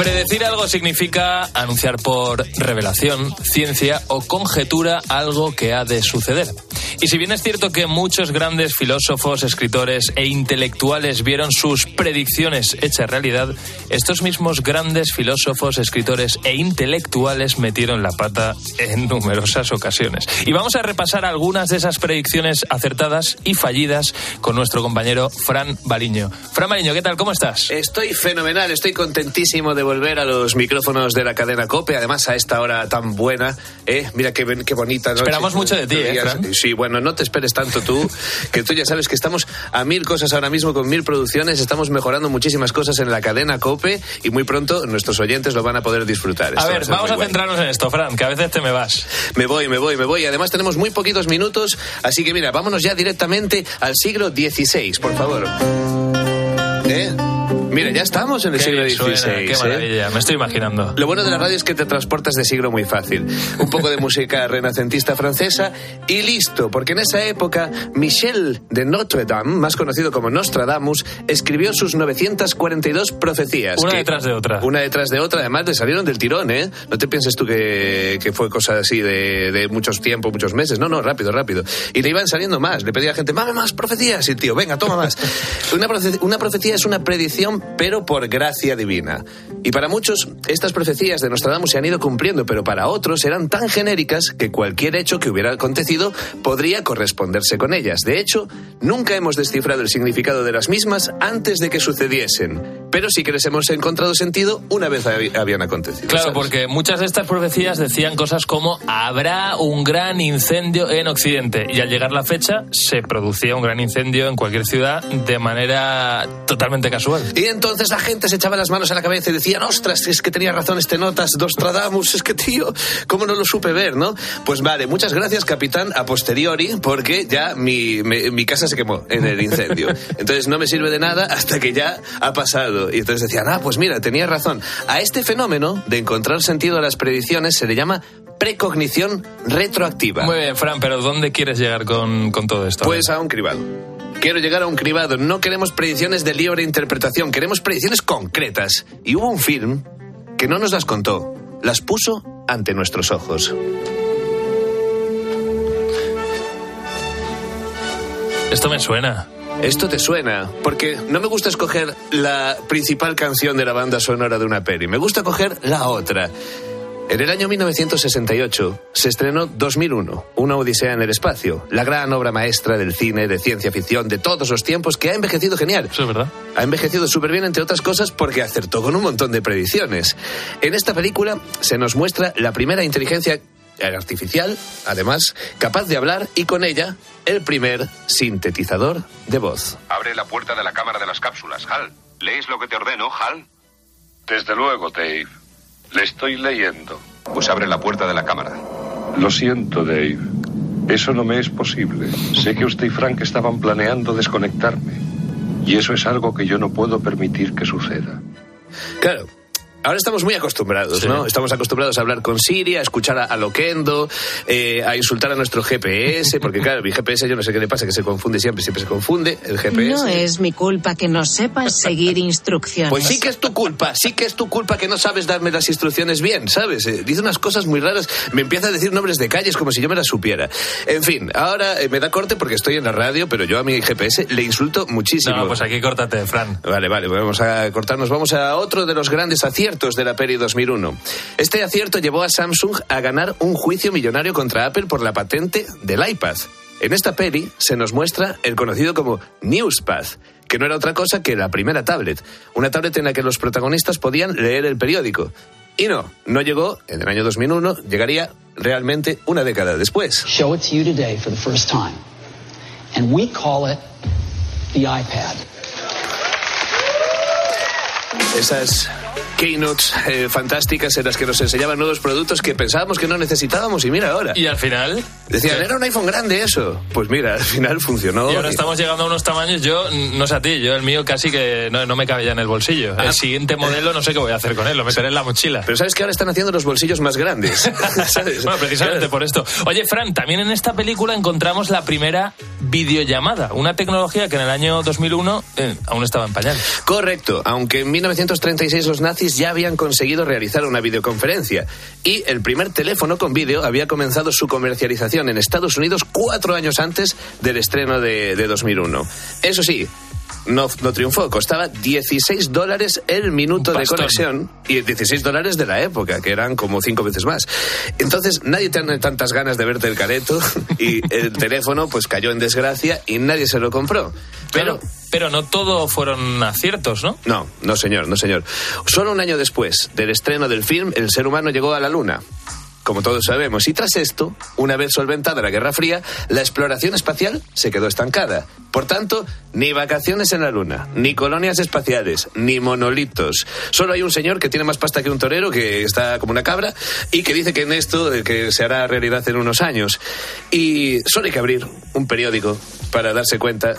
Predecir algo significa anunciar por revelación, ciencia o conjetura algo que ha de suceder. Y si bien es cierto que muchos grandes filósofos, escritores e intelectuales vieron sus predicciones hechas realidad, estos mismos grandes filósofos, escritores e intelectuales metieron la pata en numerosas ocasiones. Y vamos a repasar algunas de esas predicciones acertadas y fallidas con nuestro compañero Fran Baliño. Fran Baliño, ¿qué tal? ¿Cómo estás? Estoy fenomenal, estoy contentísimo de volver a los micrófonos de la cadena COPE, además a esta hora tan buena. ¿eh? Mira qué, qué bonita noche. Esperamos mucho de ti, ¿eh? Sí, bueno, no te esperes tanto tú, que tú ya sabes que estamos a mil cosas ahora mismo con mil producciones, estamos mejorando muchísimas cosas en la cadena COPE y muy pronto nuestros oyentes lo van a poder disfrutar. A Esto va ver, ser vamos muy a guay. centrarnos en esto, Fran, que a veces te me vas. Me voy, me voy, me voy. Además tenemos muy poquitos minutos, así que mira, vámonos ya directamente al siglo XVI, por favor. ¿Eh? Mira, ya estamos en el siglo XVI. suena, qué ¿eh? maravilla, me estoy imaginando. Lo bueno de la radio es que te transportas de siglo muy fácil. Un poco de música renacentista francesa y listo, porque en esa época Michel de Notre Dame, más conocido como Nostradamus, escribió sus 942 profecías. Una que- detrás de otra. Una detrás de otra, además le salieron del tirón, ¿eh? No te pienses tú que, que fue cosa así de, de muchos tiempos, muchos meses. No, no, rápido, rápido. Y le iban saliendo más. Le pedía a la gente, mame más profecías. Y el tío, venga, toma más. Una, profe- una profecía es una predicción, pero por gracia divina. Y para muchos, estas profecías de Nostradamus se han ido cumpliendo, pero para otros eran tan genéricas que cualquier hecho que hubiera acontecido podría corresponderse con ellas. De hecho, nunca hemos descifrado el significado de las mismas antes de que sucediesen. Pero sí que les hemos encontrado sentido una vez hab- habían acontecido. Claro, ¿sabes? porque muchas de estas profecías decían cosas como habrá un gran incendio en Occidente y al llegar la fecha se producía un gran incendio en cualquier ciudad de manera totalmente casual. Y entonces la gente se echaba las manos a la cabeza y decían, ostras, es que tenía razón este notas, Nostradamus, es que tío, ¿cómo no lo supe ver, no? Pues vale, muchas gracias, capitán, a posteriori, porque ya mi, mi casa se quemó en el incendio. Entonces no me sirve de nada hasta que ya ha pasado. Y entonces decían, ah, pues mira, tenía razón. A este fenómeno de encontrar sentido a las predicciones se le llama precognición retroactiva. Muy bien, Fran, pero ¿dónde quieres llegar con, con todo esto? Pues a un cribado. Quiero llegar a un cribado. No queremos predicciones de libre interpretación, queremos predicciones concretas. Y hubo un film que no nos las contó, las puso ante nuestros ojos. Esto me suena. Esto te suena, porque no me gusta escoger la principal canción de la banda sonora de una peli, me gusta coger la otra. En el año 1968 se estrenó 2001, Una Odisea en el Espacio, la gran obra maestra del cine de ciencia ficción de todos los tiempos que ha envejecido genial. Eso es verdad. Ha envejecido súper bien, entre otras cosas, porque acertó con un montón de predicciones. En esta película se nos muestra la primera inteligencia artificial, además, capaz de hablar y con ella el primer sintetizador de voz. Abre la puerta de la cámara de las cápsulas, Hal. ¿Lees lo que te ordeno, Hal? Desde luego, Dave. Le estoy leyendo. Pues abre la puerta de la cámara. Lo siento, Dave. Eso no me es posible. Sé que usted y Frank estaban planeando desconectarme. Y eso es algo que yo no puedo permitir que suceda. Claro. Ahora estamos muy acostumbrados, Sí. ¿no? Estamos acostumbrados a hablar con Siri, a escuchar a, a Loquendo, eh, a insultar a nuestro GPS, porque claro, mi GPS yo no sé qué le pasa, que se confunde siempre, siempre se confunde el GPS. No es mi culpa que no sepas seguir instrucciones. Pues sí que es tu culpa, sí que es tu culpa que no sabes darme las instrucciones bien, ¿sabes? Eh, dice unas cosas muy raras, me empieza a decir nombres de calles como si yo me las supiera. En fin, ahora eh, me da corte porque estoy en la radio, pero yo a mi GPS le insulto muchísimo. No, pues aquí córtate, Fran. Vale, vale, vamos a cortarnos. Vamos a otro de los grandes aciertos de la Peri 2001. Este acierto llevó a Samsung a ganar un juicio millonario contra Apple por la patente del iPad. En esta peli se nos muestra el conocido como Newspad, que no era otra cosa que la primera tablet. Una tablet en la que los protagonistas podían leer el periódico. Y no, no llegó en el año 2001, llegaría realmente una década después. show it to you today for the first time. And we call it the iPad. Esas keynotes eh, fantásticas en las que nos enseñaban nuevos productos que pensábamos que no necesitábamos y mira ahora. Y al final, Decían, Sí. era un iPhone grande eso. Pues mira, al final funcionó. Y ahora estamos llegando a unos tamaños, yo no sé a ti, yo el mío casi que no, no me cabe ya en el bolsillo. Ah. El siguiente modelo no sé qué voy a hacer con él, lo meteré en la mochila. Pero sabes que ahora están haciendo los bolsillos más grandes. ¿Sabes? Bueno, precisamente Claro. por esto. Oye, Fran, también en esta película encontramos la primera videollamada, una tecnología que en el año 2001 eh, aún estaba en pañal. Correcto, aunque en 1936 los nazis ya habían conseguido realizar una videoconferencia y el primer teléfono con vídeo había comenzado su comercialización en Estados Unidos cuatro años antes del estreno de, de 2001. Eso sí, no, no triunfó, costaba 16 dólares el minuto de conexión y 16 dólares de la época, que eran como cinco veces más. Entonces nadie tiene tantas ganas de verte el careto y el teléfono pues cayó en desgracia y nadie se lo compró. Pero... Pero, pero no todo fueron aciertos, ¿no? No, no señor, no señor. Solo un año después del estreno del film, el ser humano llegó a la Luna. Como todos sabemos, y tras esto, una vez solventada la Guerra Fría, la exploración espacial se quedó estancada. Por tanto, ni vacaciones en la Luna, ni colonias espaciales, ni monolitos. Solo hay un señor que tiene más pasta que un torero, que está como una cabra, y que dice que en esto que se hará realidad en unos años. Y solo hay que abrir un periódico para darse cuenta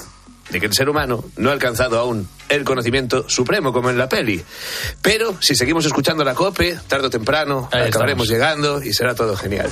de que el ser humano no ha alcanzado aún el conocimiento supremo como en la peli. Pero si seguimos escuchando la COPE, tarde o temprano Ahí acabaremos estamos. llegando y será todo genial.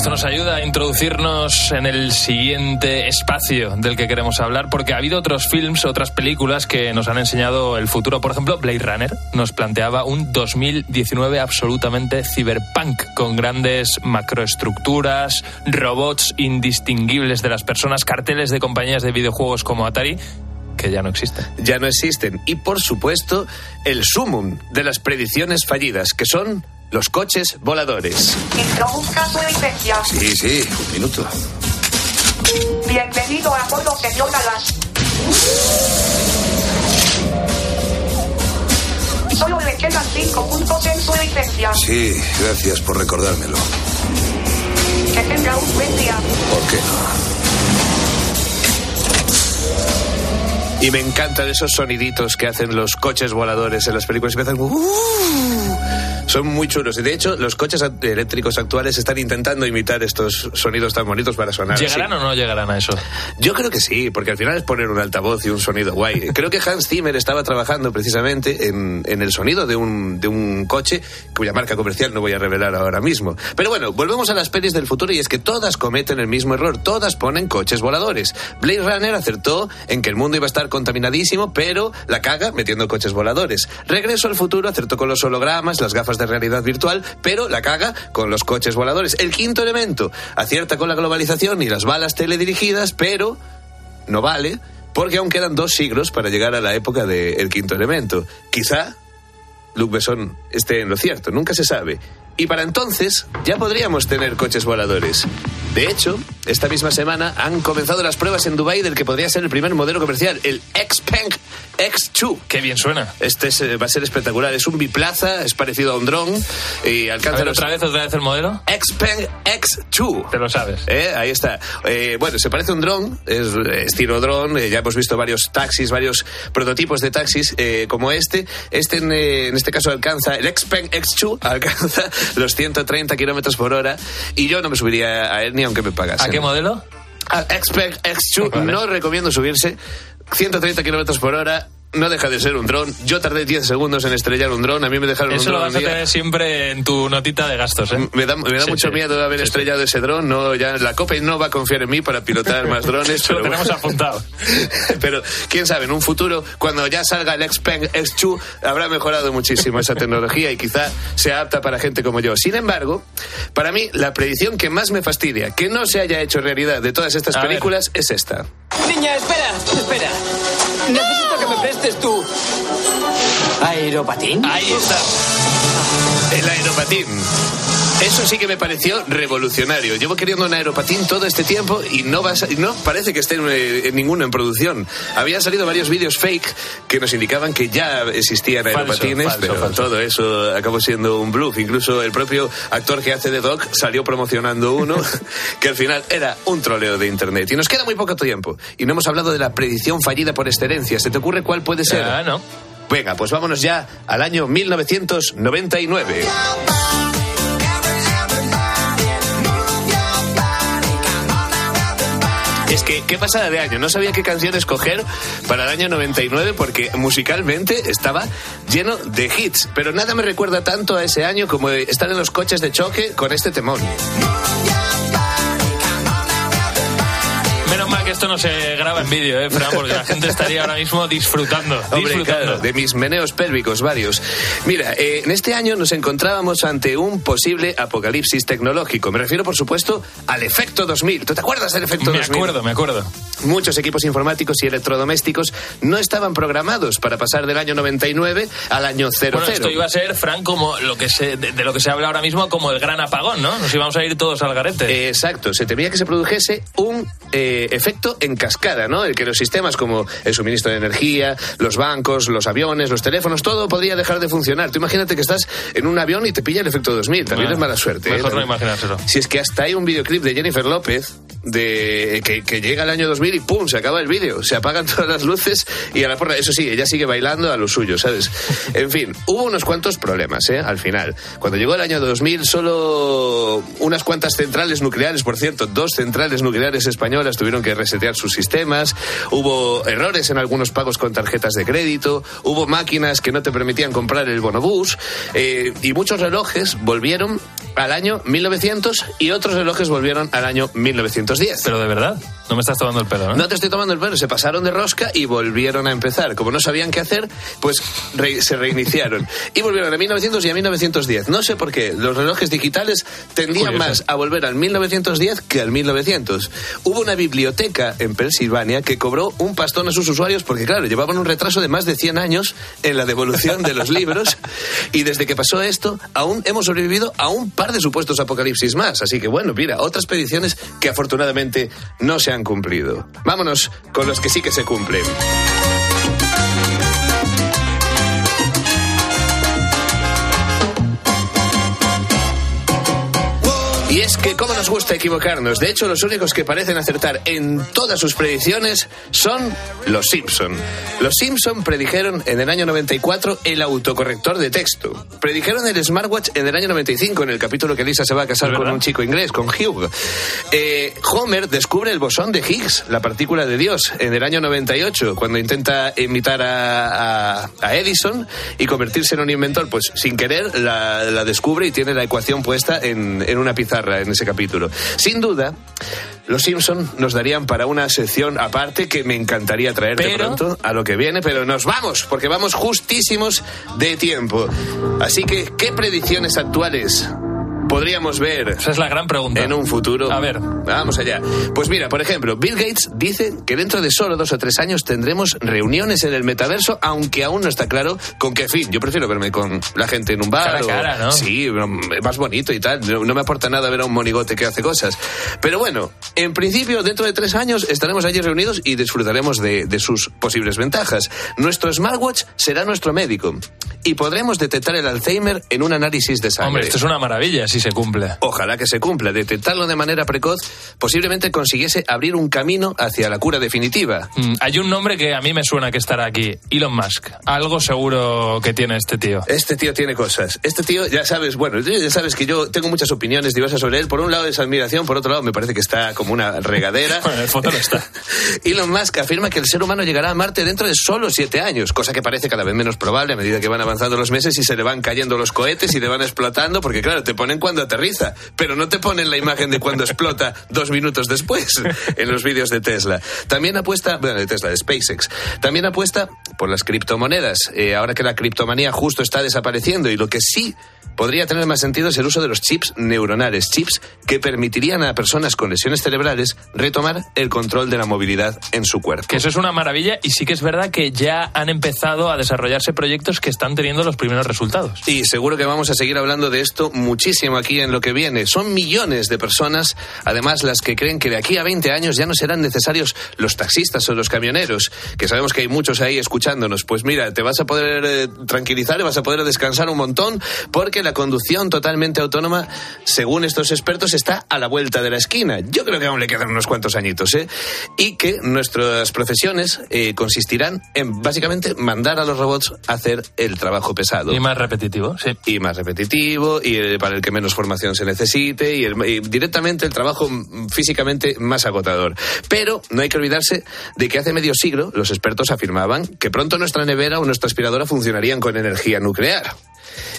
Esto nos ayuda a introducirnos en el siguiente espacio del que queremos hablar, porque ha habido otros films, otras películas que nos han enseñado el futuro. Por ejemplo, Blade Runner nos planteaba un 2019 absolutamente cyberpunk, con grandes macroestructuras, robots indistinguibles de las personas, carteles de compañías de videojuegos como Atari, que ya no existen. Ya no existen. Y por supuesto, el sumum de las predicciones fallidas, que son los coches voladores. Introduzca su licencia. Sí, sí, un minuto. Bienvenido a bordo, señor Dallas. Solo le quedan cinco puntos en su licencia. Sí, gracias por recordármelo. Que tenga un buen día. ¿Por qué no? Y me encantan esos soniditos que hacen los coches voladores en las películas. Empiezan como, "Uh". Son muy chulos. Y de hecho, los coches eléctricos actuales están intentando imitar estos sonidos tan bonitos para sonar. así. ¿Llegarán o no llegarán a eso? Yo creo que sí, porque al final es poner un altavoz y un sonido guay. Creo que Hans Zimmer estaba trabajando precisamente en, en el sonido de un, de un coche cuya marca comercial no voy a revelar ahora mismo. Pero bueno, volvemos a las pelis del futuro y es que todas cometen el mismo error, todas ponen coches voladores. Blade Runner acertó en que el mundo iba a estar contaminadísimo, pero la caga metiendo coches voladores. Regreso al futuro acertó con los hologramas, las gafas de realidad virtual, pero la caga con los coches voladores. El quinto elemento acierta con la globalización y las balas teledirigidas, pero no vale, porque aún quedan dos siglos para llegar a la época del quinto elemento. Quizá Luc Besson esté en lo cierto, nunca se sabe. Y para entonces ya podríamos tener coches voladores. De hecho, esta misma semana han comenzado las pruebas en Dubai del que podría ser el primer modelo comercial, el Xpeng X2. Qué bien suena. Este es, eh, va a ser espectacular. Es un biplaza, es parecido a un dron y A alcanza ver, los... otra vez, otra vez el modelo. Xpeng X2. Te lo sabes. Eh, ahí está. Eh, bueno, se parece a un dron, es estilo dron. eh, ya hemos visto varios taxis, varios prototipos de taxis como este. Este, en, en este caso, alcanza, el Xpeng X2 alcanza los 130 kilómetros por hora. Y yo no me subiría a él ni aunque me pagasen. ¿A qué modelo? Al Xpeng X2 Vale. no recomiendo subirse. 130 kilómetros por hora. No deja de ser un dron. Yo tardé 10 segundos en estrellar un dron. A mí me dejaron Eso un lo dron vas a un día. tener siempre en tu notita de gastos, ¿eh? Me da, me da Sí, mucho sí. miedo haber Sí, sí. estrellado ese dron. No, ya la COPE no va a confiar en mí para pilotar más drones. Eso lo pero tenemos bueno. apuntado. Pero quién sabe, en un futuro, cuando ya salga el Xpeng X2, habrá mejorado muchísimo esa tecnología y quizá sea apta para gente como yo. Sin embargo, para mí, la predicción que más me fastidia que no se haya hecho realidad de todas estas A ver. películas es esta. Niña, espera, espera. Necesito me prestes tu aeropatín. Ahí está. El aeropatín. Eso sí que me pareció revolucionario. Llevo queriendo un aeropatín todo este tiempo y no, parece que esté en, eh, en ninguno en producción. Habían salido varios vídeos fake que nos indicaban que ya existían Falso, aeropatines, falso, pero falso. todo eso acabó siendo un bluff. Incluso el propio actor que hace de Doc salió promocionando uno que al final era un troleo de internet. Y nos queda muy poco tiempo. Y no hemos hablado de la predicción fallida por excelencia. ¿Se te ocurre cuál puede ser? Ah, no. Venga, pues vámonos ya al año 1999. Es que, qué pasada de año. No sabía qué canción escoger para el año 99 porque musicalmente estaba lleno de hits. Pero nada me recuerda tanto a ese año como estar en los coches de choque con este temón. Esto no se graba en vídeo, ¿eh, Fran? Porque la gente estaría ahora mismo disfrutando. Hombre, disfrutando. claro, de mis meneos pélvicos varios. Mira, eh, en este año nos encontrábamos ante un posible apocalipsis tecnológico. Me refiero, por supuesto, al efecto 2000. ¿Tú te acuerdas del efecto Me 2000? acuerdo, me acuerdo. Muchos equipos informáticos y electrodomésticos no estaban programados para pasar del año 99 al año 00. Bueno, esto iba a ser, Fran, como lo que se, de, de lo que se habla ahora mismo como el gran apagón, ¿no? Nos íbamos a ir todos al garete. Eh, Exacto, se temía que se produjese un eh, efecto en cascada, ¿no? El que los sistemas como el suministro de energía, los bancos, los aviones, los teléfonos, todo podría dejar de funcionar. Tú imagínate que estás en un avión y te pilla el efecto 2000, también Bueno, es mala suerte. ¿eh? Mejor no También. imaginárselo. Si es que hasta hay un videoclip de Jennifer López de que, que llega el año 2000 y ¡pum! se acaba el vídeo, se apagan todas las luces y a la porra. Eso sí, ella sigue bailando a lo suyo, ¿sabes? En fin, hubo unos cuantos problemas, ¿eh? Al final. Cuando llegó el año 2000, solo unas cuantas centrales nucleares, por cierto, dos centrales nucleares españolas tuvieron que resetear sus sistemas, hubo errores en algunos pagos con tarjetas de crédito, hubo máquinas que no te permitían comprar el bonobús eh, y muchos relojes volvieron al año 1900 y otros relojes volvieron al año 1910. Pero de verdad, no me estás tomando el pelo, ¿no? No te estoy tomando el pelo, se pasaron de rosca y volvieron a empezar. Como no sabían qué hacer, pues re- se reiniciaron. Y volvieron a 1900 y a 1910. No sé por qué, los relojes digitales tendían Curioso. más a volver al 1910 que al 1900. Hubo una biblioteca en Pensilvania que cobró un pastón a sus usuarios porque, claro, llevaban un retraso de más de 100 años en la devolución de los libros y desde que pasó esto, aún hemos sobrevivido a un par de supuestos apocalipsis más. Así que, bueno, mira, otras predicciones que afortunadamente no se han cumplido. Vámonos con los que sí que se cumplen. Que cómo nos gusta equivocarnos. De hecho, los únicos que parecen acertar en todas sus predicciones son los Simpson. Los Simpson predijeron en el año 94 el autocorrector de texto. Predijeron el smartwatch en el año 95 en el capítulo que Lisa se va a casar ¿Es con un chico inglés, con Hugh. Eh, Homer descubre el bosón de Higgs, la partícula de Dios, en el año 98 cuando intenta imitar a, a- a Edison y convertirse en un inventor. Pues sin querer la, la descubre y tiene la ecuación puesta en, en una pizarra en ese capítulo. Sin duda, los Simpson nos darían para una sección aparte que me encantaría traer de Pero- pronto a lo que viene, pero nos vamos, porque vamos justísimos de tiempo. Así que, ¿qué predicciones actuales podríamos ver Esa es la gran pregunta. en un futuro. A ver. Vamos allá. Pues mira, por ejemplo, Bill Gates dice que dentro de solo dos o tres años tendremos reuniones en el metaverso, aunque aún no está claro con qué fin. Yo prefiero verme con la gente en un bar. Cara a o- cara, ¿no? Sí, más bonito y tal. No, no me aporta nada ver a un monigote que hace cosas. Pero bueno, en principio, dentro de tres años estaremos allí reunidos y disfrutaremos de, de sus posibles ventajas. Nuestro smartwatch será nuestro médico y podremos detectar el Alzheimer en un análisis de sangre. Hombre, esto es una maravilla si se cumple. Ojalá que se cumpla. Detectarlo de manera precoz posiblemente consiguiese abrir un camino hacia la cura definitiva. Mm, hay un nombre que a mí me suena que estará aquí. Elon Musk. Algo seguro que tiene este tío. Este tío tiene cosas. Este tío, ya sabes, bueno, ya sabes que yo tengo muchas opiniones diversas sobre él. Por un lado es admiración, por otro lado me parece que está como una regadera. Bueno, en el fondo lo está. Elon Musk afirma que el ser humano llegará a Marte dentro de solo siete años, cosa que parece cada vez menos probable a medida que van avanzando los meses y se le van cayendo los cohetes y le van explotando, porque claro, te ponen cuando aterriza, pero no te ponen la imagen de cuando explota dos minutos después en los vídeos de Tesla. También apuesta, bueno, de Tesla, de SpaceX, también apuesta por las criptomonedas, eh, ahora que la criptomanía justo está desapareciendo y lo que sí podría tener más sentido es el uso de los chips neuronales, chips que permitirían a personas con lesiones cerebrales retomar el control de la movilidad en su cuerpo. Que eso es una maravilla y sí que es verdad que ya han empezado a desarrollarse proyectos que están teniendo los primeros resultados. Y seguro que vamos a seguir hablando de esto muchísimas aquí en lo que viene. Son millones de personas, además, las que creen que de aquí a 20 años ya no serán necesarios los taxistas o los camioneros, que sabemos que hay muchos ahí escuchándonos. Pues mira, te vas a poder eh, tranquilizar y vas a poder descansar un montón porque la conducción totalmente autónoma, según estos expertos, está a la vuelta de la esquina. Yo creo que aún le quedan unos cuantos añitos, ¿eh? Y que nuestras profesiones eh, consistirán en básicamente mandar a los robots a hacer el trabajo pesado. Y más repetitivo, sí. Y más repetitivo, y eh, para el que menos formación se necesite, y, el- y directamente el trabajo mm, físicamente más agotador. Pero no hay que olvidarse de que hace medio siglo los expertos afirmaban que pronto nuestra nevera o nuestra aspiradora funcionarían con energía nuclear.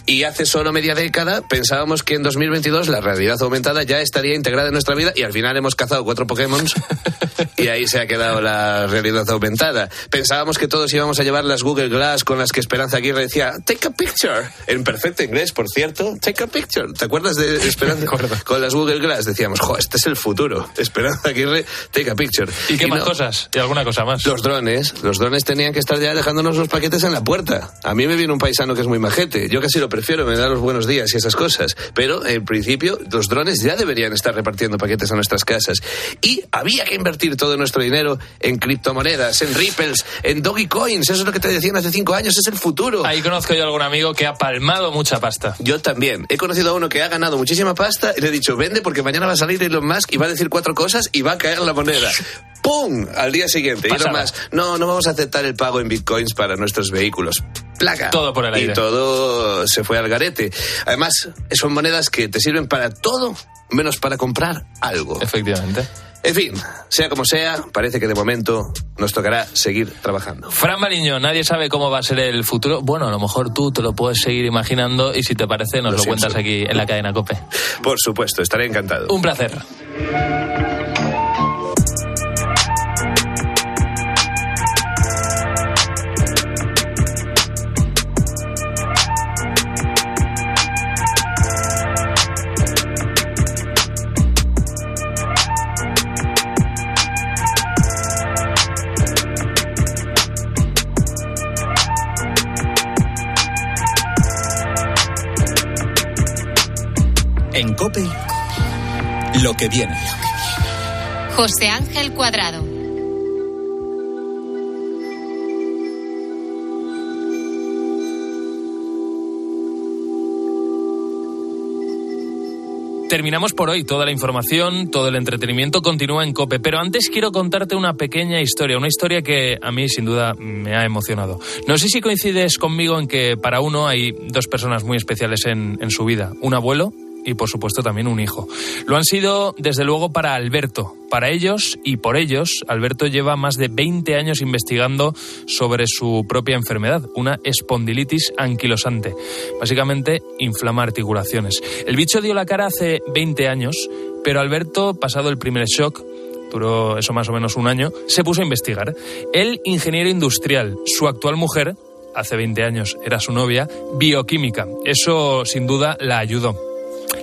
Y hace solo media década pensábamos que en 2022 la realidad aumentada ya estaría integrada en nuestra vida y al final hemos cazado cuatro Pokémon y ahí se ha quedado la realidad aumentada. Pensábamos que todos íbamos a llevar las Google Glass con las que Esperanza Aguirre decía take a picture en perfecto inglés, por cierto, take a picture. ¿Te acuerdas de Esperanza? con las Google Glass decíamos, jo, este es el futuro. Esperanza Aguirre, take a picture. ¿Y qué más no. cosas? ¿Y alguna cosa más? Los drones, los drones tenían que estar ya dejándonos los paquetes en la puerta. A mí me viene un paisano que es muy majete. Yo casi lo prefiero, me da los buenos días y esas cosas. Pero en principio los drones ya deberían estar repartiendo paquetes a nuestras casas. Y había que invertir todo nuestro dinero en criptomonedas, en Ripples, en Doggy Coins. Eso es lo que te decían hace cinco años, es el futuro. Ahí conozco yo a algún amigo que ha palmado mucha pasta. Yo también. He conocido a uno que ha ganado muchísima pasta y le he dicho, vende porque mañana va a salir Elon Musk y va a decir cuatro cosas y va a caer la moneda. ¡Pum! Al día siguiente. Y Pasada. Elon Musk, no, no vamos a aceptar el pago en bitcoins para nuestros vehículos. Placa. Todo por el aire. Y todo se fue al garete. Además, son monedas que te sirven para todo menos para comprar algo. Efectivamente. En fin, sea como sea, parece que de momento nos tocará seguir trabajando. Fran Mariño, nadie sabe cómo va a ser el futuro. Bueno, a lo mejor tú te lo puedes seguir imaginando y si te parece nos Lo lo, cuentas aquí en la cadena COPE. Por supuesto, estaré encantado. Un placer. Lo que viene. José Ángel Cuadrado. Terminamos por hoy. Toda la información, todo el entretenimiento continúa en Cope. Pero antes quiero contarte una pequeña historia, una historia que a mí sin duda me ha emocionado. No sé si coincides conmigo en que para uno hay dos personas muy especiales en, en su vida. Un abuelo y por supuesto también un hijo. Lo han sido desde luego para Alberto. Para ellos y por ellos, Alberto lleva más de 20 años investigando sobre su propia enfermedad, una espondilitis anquilosante. Básicamente, inflama articulaciones. El bicho dio la cara hace 20 años, pero Alberto, pasado el primer shock, duró eso más o menos un año, se puso a investigar. Él, ingeniero industrial, su actual mujer, hace 20 años era su novia, bioquímica. Eso sin duda la ayudó.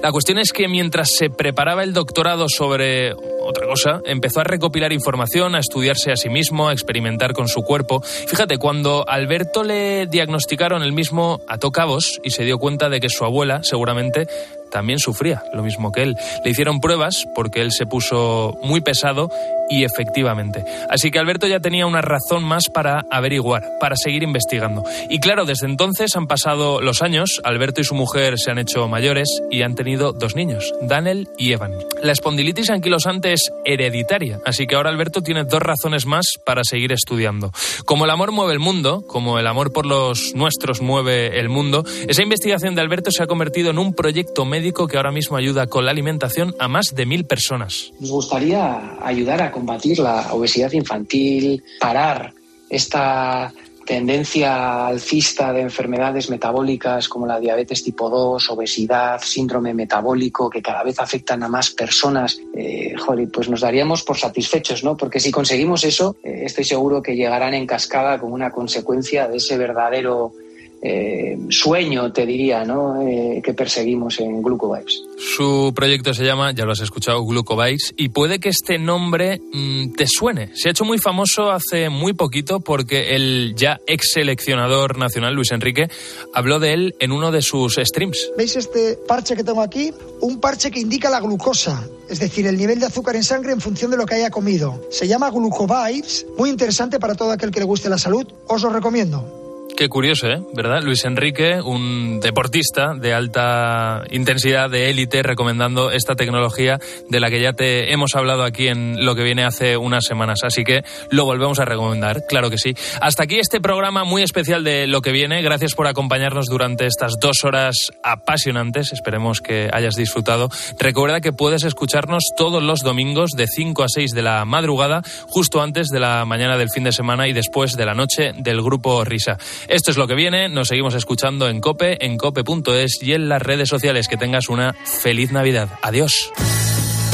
La cuestión es que mientras se preparaba el doctorado sobre otra cosa, empezó a recopilar información, a estudiarse a sí mismo, a experimentar con su cuerpo. Fíjate, cuando Alberto le diagnosticaron el mismo ató cabos y se dio cuenta de que su abuela seguramente también sufría lo mismo que él. Le hicieron pruebas porque él se puso muy pesado y efectivamente. Así que Alberto ya tenía una razón más para averiguar, para seguir investigando. Y claro, desde entonces han pasado los años, Alberto y su mujer se han hecho mayores y han tenido dos niños, Daniel y Evan. La espondilitis anquilosante es hereditaria, así que ahora Alberto tiene dos razones más para seguir estudiando. Como el amor mueve el mundo, como el amor por los nuestros mueve el mundo, esa investigación de Alberto se ha convertido en un proyecto médico que ahora mismo ayuda con la alimentación a más de mil personas. Nos gustaría ayudar a combatir la obesidad infantil, parar esta tendencia alcista de enfermedades metabólicas como la diabetes tipo 2, obesidad, síndrome metabólico, que cada vez afectan a más personas, eh, joder, pues nos daríamos por satisfechos, ¿no? Porque si conseguimos eso, eh, estoy seguro que llegarán en cascada como una consecuencia de ese verdadero eh, sueño, te diría, ¿no? Eh, que perseguimos en Glucovibes. Su proyecto se llama, ya lo has escuchado, Glucovibes, y puede que este nombre mm, te suene. Se ha hecho muy famoso hace muy poquito porque el ya ex seleccionador nacional, Luis Enrique, habló de él en uno de sus streams. ¿Veis este parche que tengo aquí? Un parche que indica la glucosa, es decir, el nivel de azúcar en sangre en función de lo que haya comido. Se llama Glucovibes, muy interesante para todo aquel que le guste la salud. Os lo recomiendo. Qué curioso, ¿eh? ¿Verdad? Luis Enrique, un deportista de alta intensidad, de élite, recomendando esta tecnología de la que ya te hemos hablado aquí en lo que viene hace unas semanas. Así que lo volvemos a recomendar, claro que sí. Hasta aquí este programa muy especial de lo que viene. Gracias por acompañarnos durante estas dos horas apasionantes. Esperemos que hayas disfrutado. Recuerda que puedes escucharnos todos los domingos de 5 a 6 de la madrugada, justo antes de la mañana del fin de semana y después de la noche del grupo Risa. Esto es lo que viene, nos seguimos escuchando en Cope, en cope.es y en las redes sociales. Que tengas una feliz Navidad. Adiós.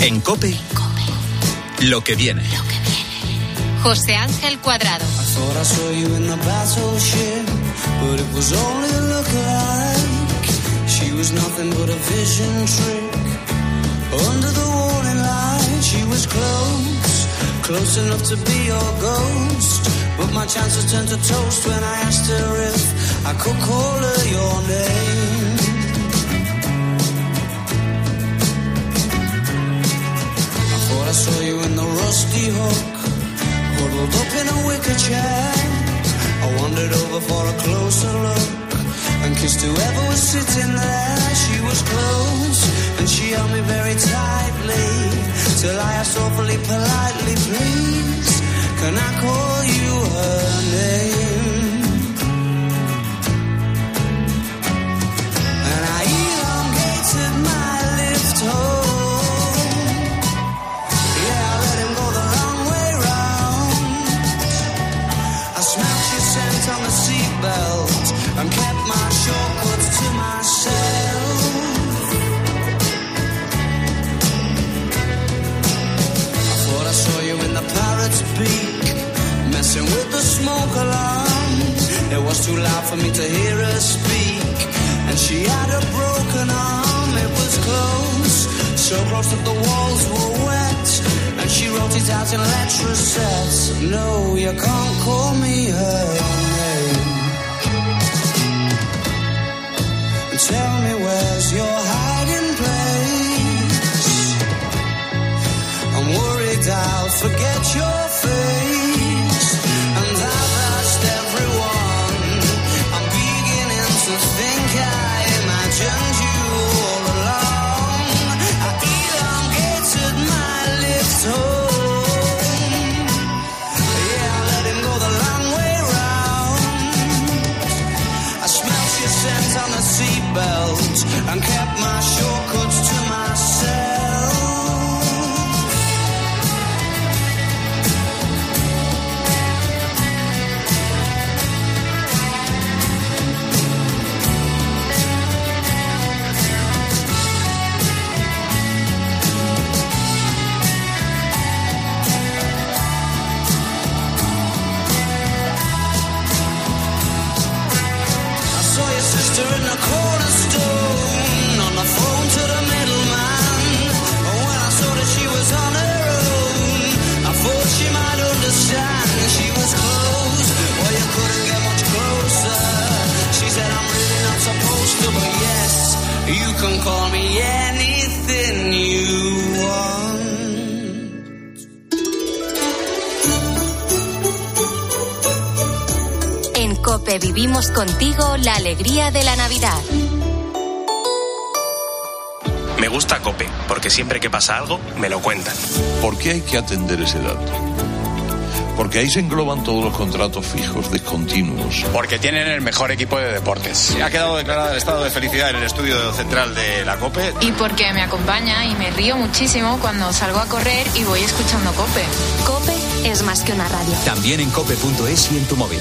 En Cope, lo que viene. José Ángel Cuadrado. Close enough to be your ghost. But my chances turned to toast when I asked her if I could call her your name. I thought I saw you in the rusty hook, huddled up in a wicker chair. I wandered over for a closer look and kissed whoever was sitting there. She was close and she held me very tightly till I asked awfully politely, please, can I call you her name? Messing with the smoke alarm. It was too loud for me to hear her speak, and she had a broken arm. It was close, so close that the walls were wet, and she wrote it out in letter sets. No, you can't call me her name. Tell me where's your hiding can call me anything you want. En Cope vivimos contigo la alegría de la Navidad. Me gusta Cope, porque siempre que pasa algo, me lo cuentan. ¿Por qué hay que atender ese dato? Porque ahí se engloban todos los contratos fijos, discontinuos. Porque tienen el mejor equipo de deportes. Ha quedado declarado el estado de felicidad en el estudio central de la COPE. Y porque me acompaña y me río muchísimo cuando salgo a correr y voy escuchando Cope. Cope es más que una radio. También en cope.es y en tu móvil.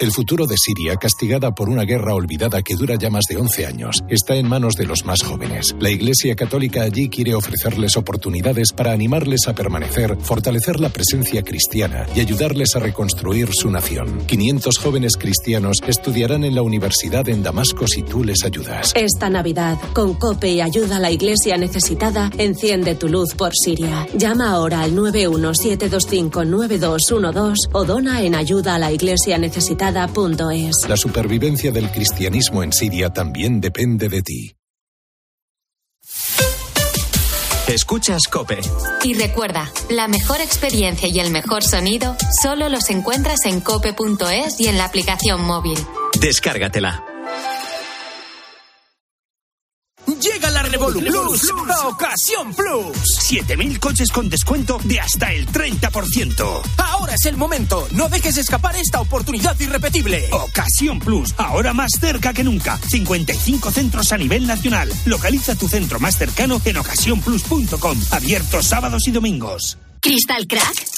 El futuro de Siria, castigada por una guerra olvidada que dura ya más de 11 años, está en manos de los más jóvenes. La Iglesia Católica allí quiere ofrecerles oportunidades para animarles a permanecer, fortalecer la presencia cristiana y ayudarles a reconstruir su nación. 500 jóvenes cristianos estudiarán en la universidad en Damasco si tú les ayudas. Esta Navidad, con COPE y ayuda a la Iglesia necesitada, enciende tu luz por Siria. Llama ahora al 917259212 o dona en ayuda a la Iglesia necesitada la supervivencia del cristianismo en Siria también depende de ti. Escuchas Cope. Y recuerda, la mejor experiencia y el mejor sonido solo los encuentras en cope.es y en la aplicación móvil. Descárgatela. La Revolu Plus, Ocasión Plus. 7000 coches con descuento de hasta el 30%. Ahora es el momento. No dejes escapar esta oportunidad irrepetible. Ocasión Plus, ahora más cerca que nunca. 55 centros a nivel nacional. Localiza tu centro más cercano en ocasiónplus.com. Abierto sábados y domingos. ¿Crystal Crack?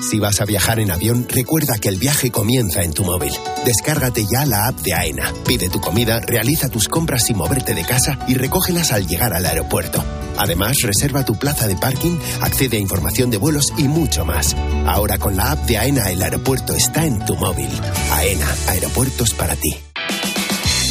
Si vas a viajar en avión, recuerda que el viaje comienza en tu móvil. Descárgate ya la app de AENA. Pide tu comida, realiza tus compras sin moverte de casa y recógelas al llegar al aeropuerto. Además, reserva tu plaza de parking, accede a información de vuelos y mucho más. Ahora con la app de AENA el aeropuerto está en tu móvil. AENA, aeropuertos para ti.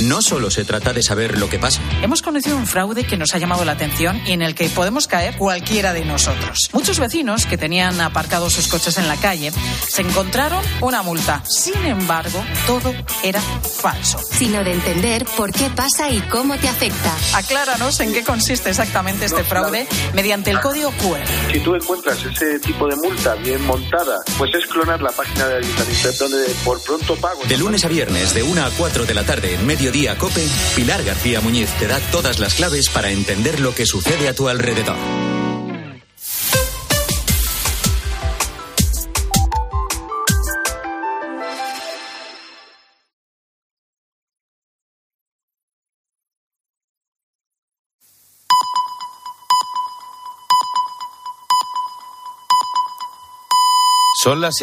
No solo se trata de saber lo que pasa. Hemos conocido un fraude que nos ha llamado la atención y en el que podemos caer cualquiera de nosotros. Muchos vecinos que tenían aparcados sus coches en la calle se encontraron una multa. Sin embargo, todo era falso. Sino de entender por qué pasa y cómo te afecta. Acláranos en qué consiste exactamente este fraude mediante el código QR. Si tú encuentras ese tipo de multa bien montada, pues es clonar la página de ayuntamiento donde por pronto pago. De lunes a viernes, de 1 a 4 de la tarde, en medio Mediodía Cope, Pilar García Muñiz te da todas las claves para entender lo que sucede a tu alrededor. Son las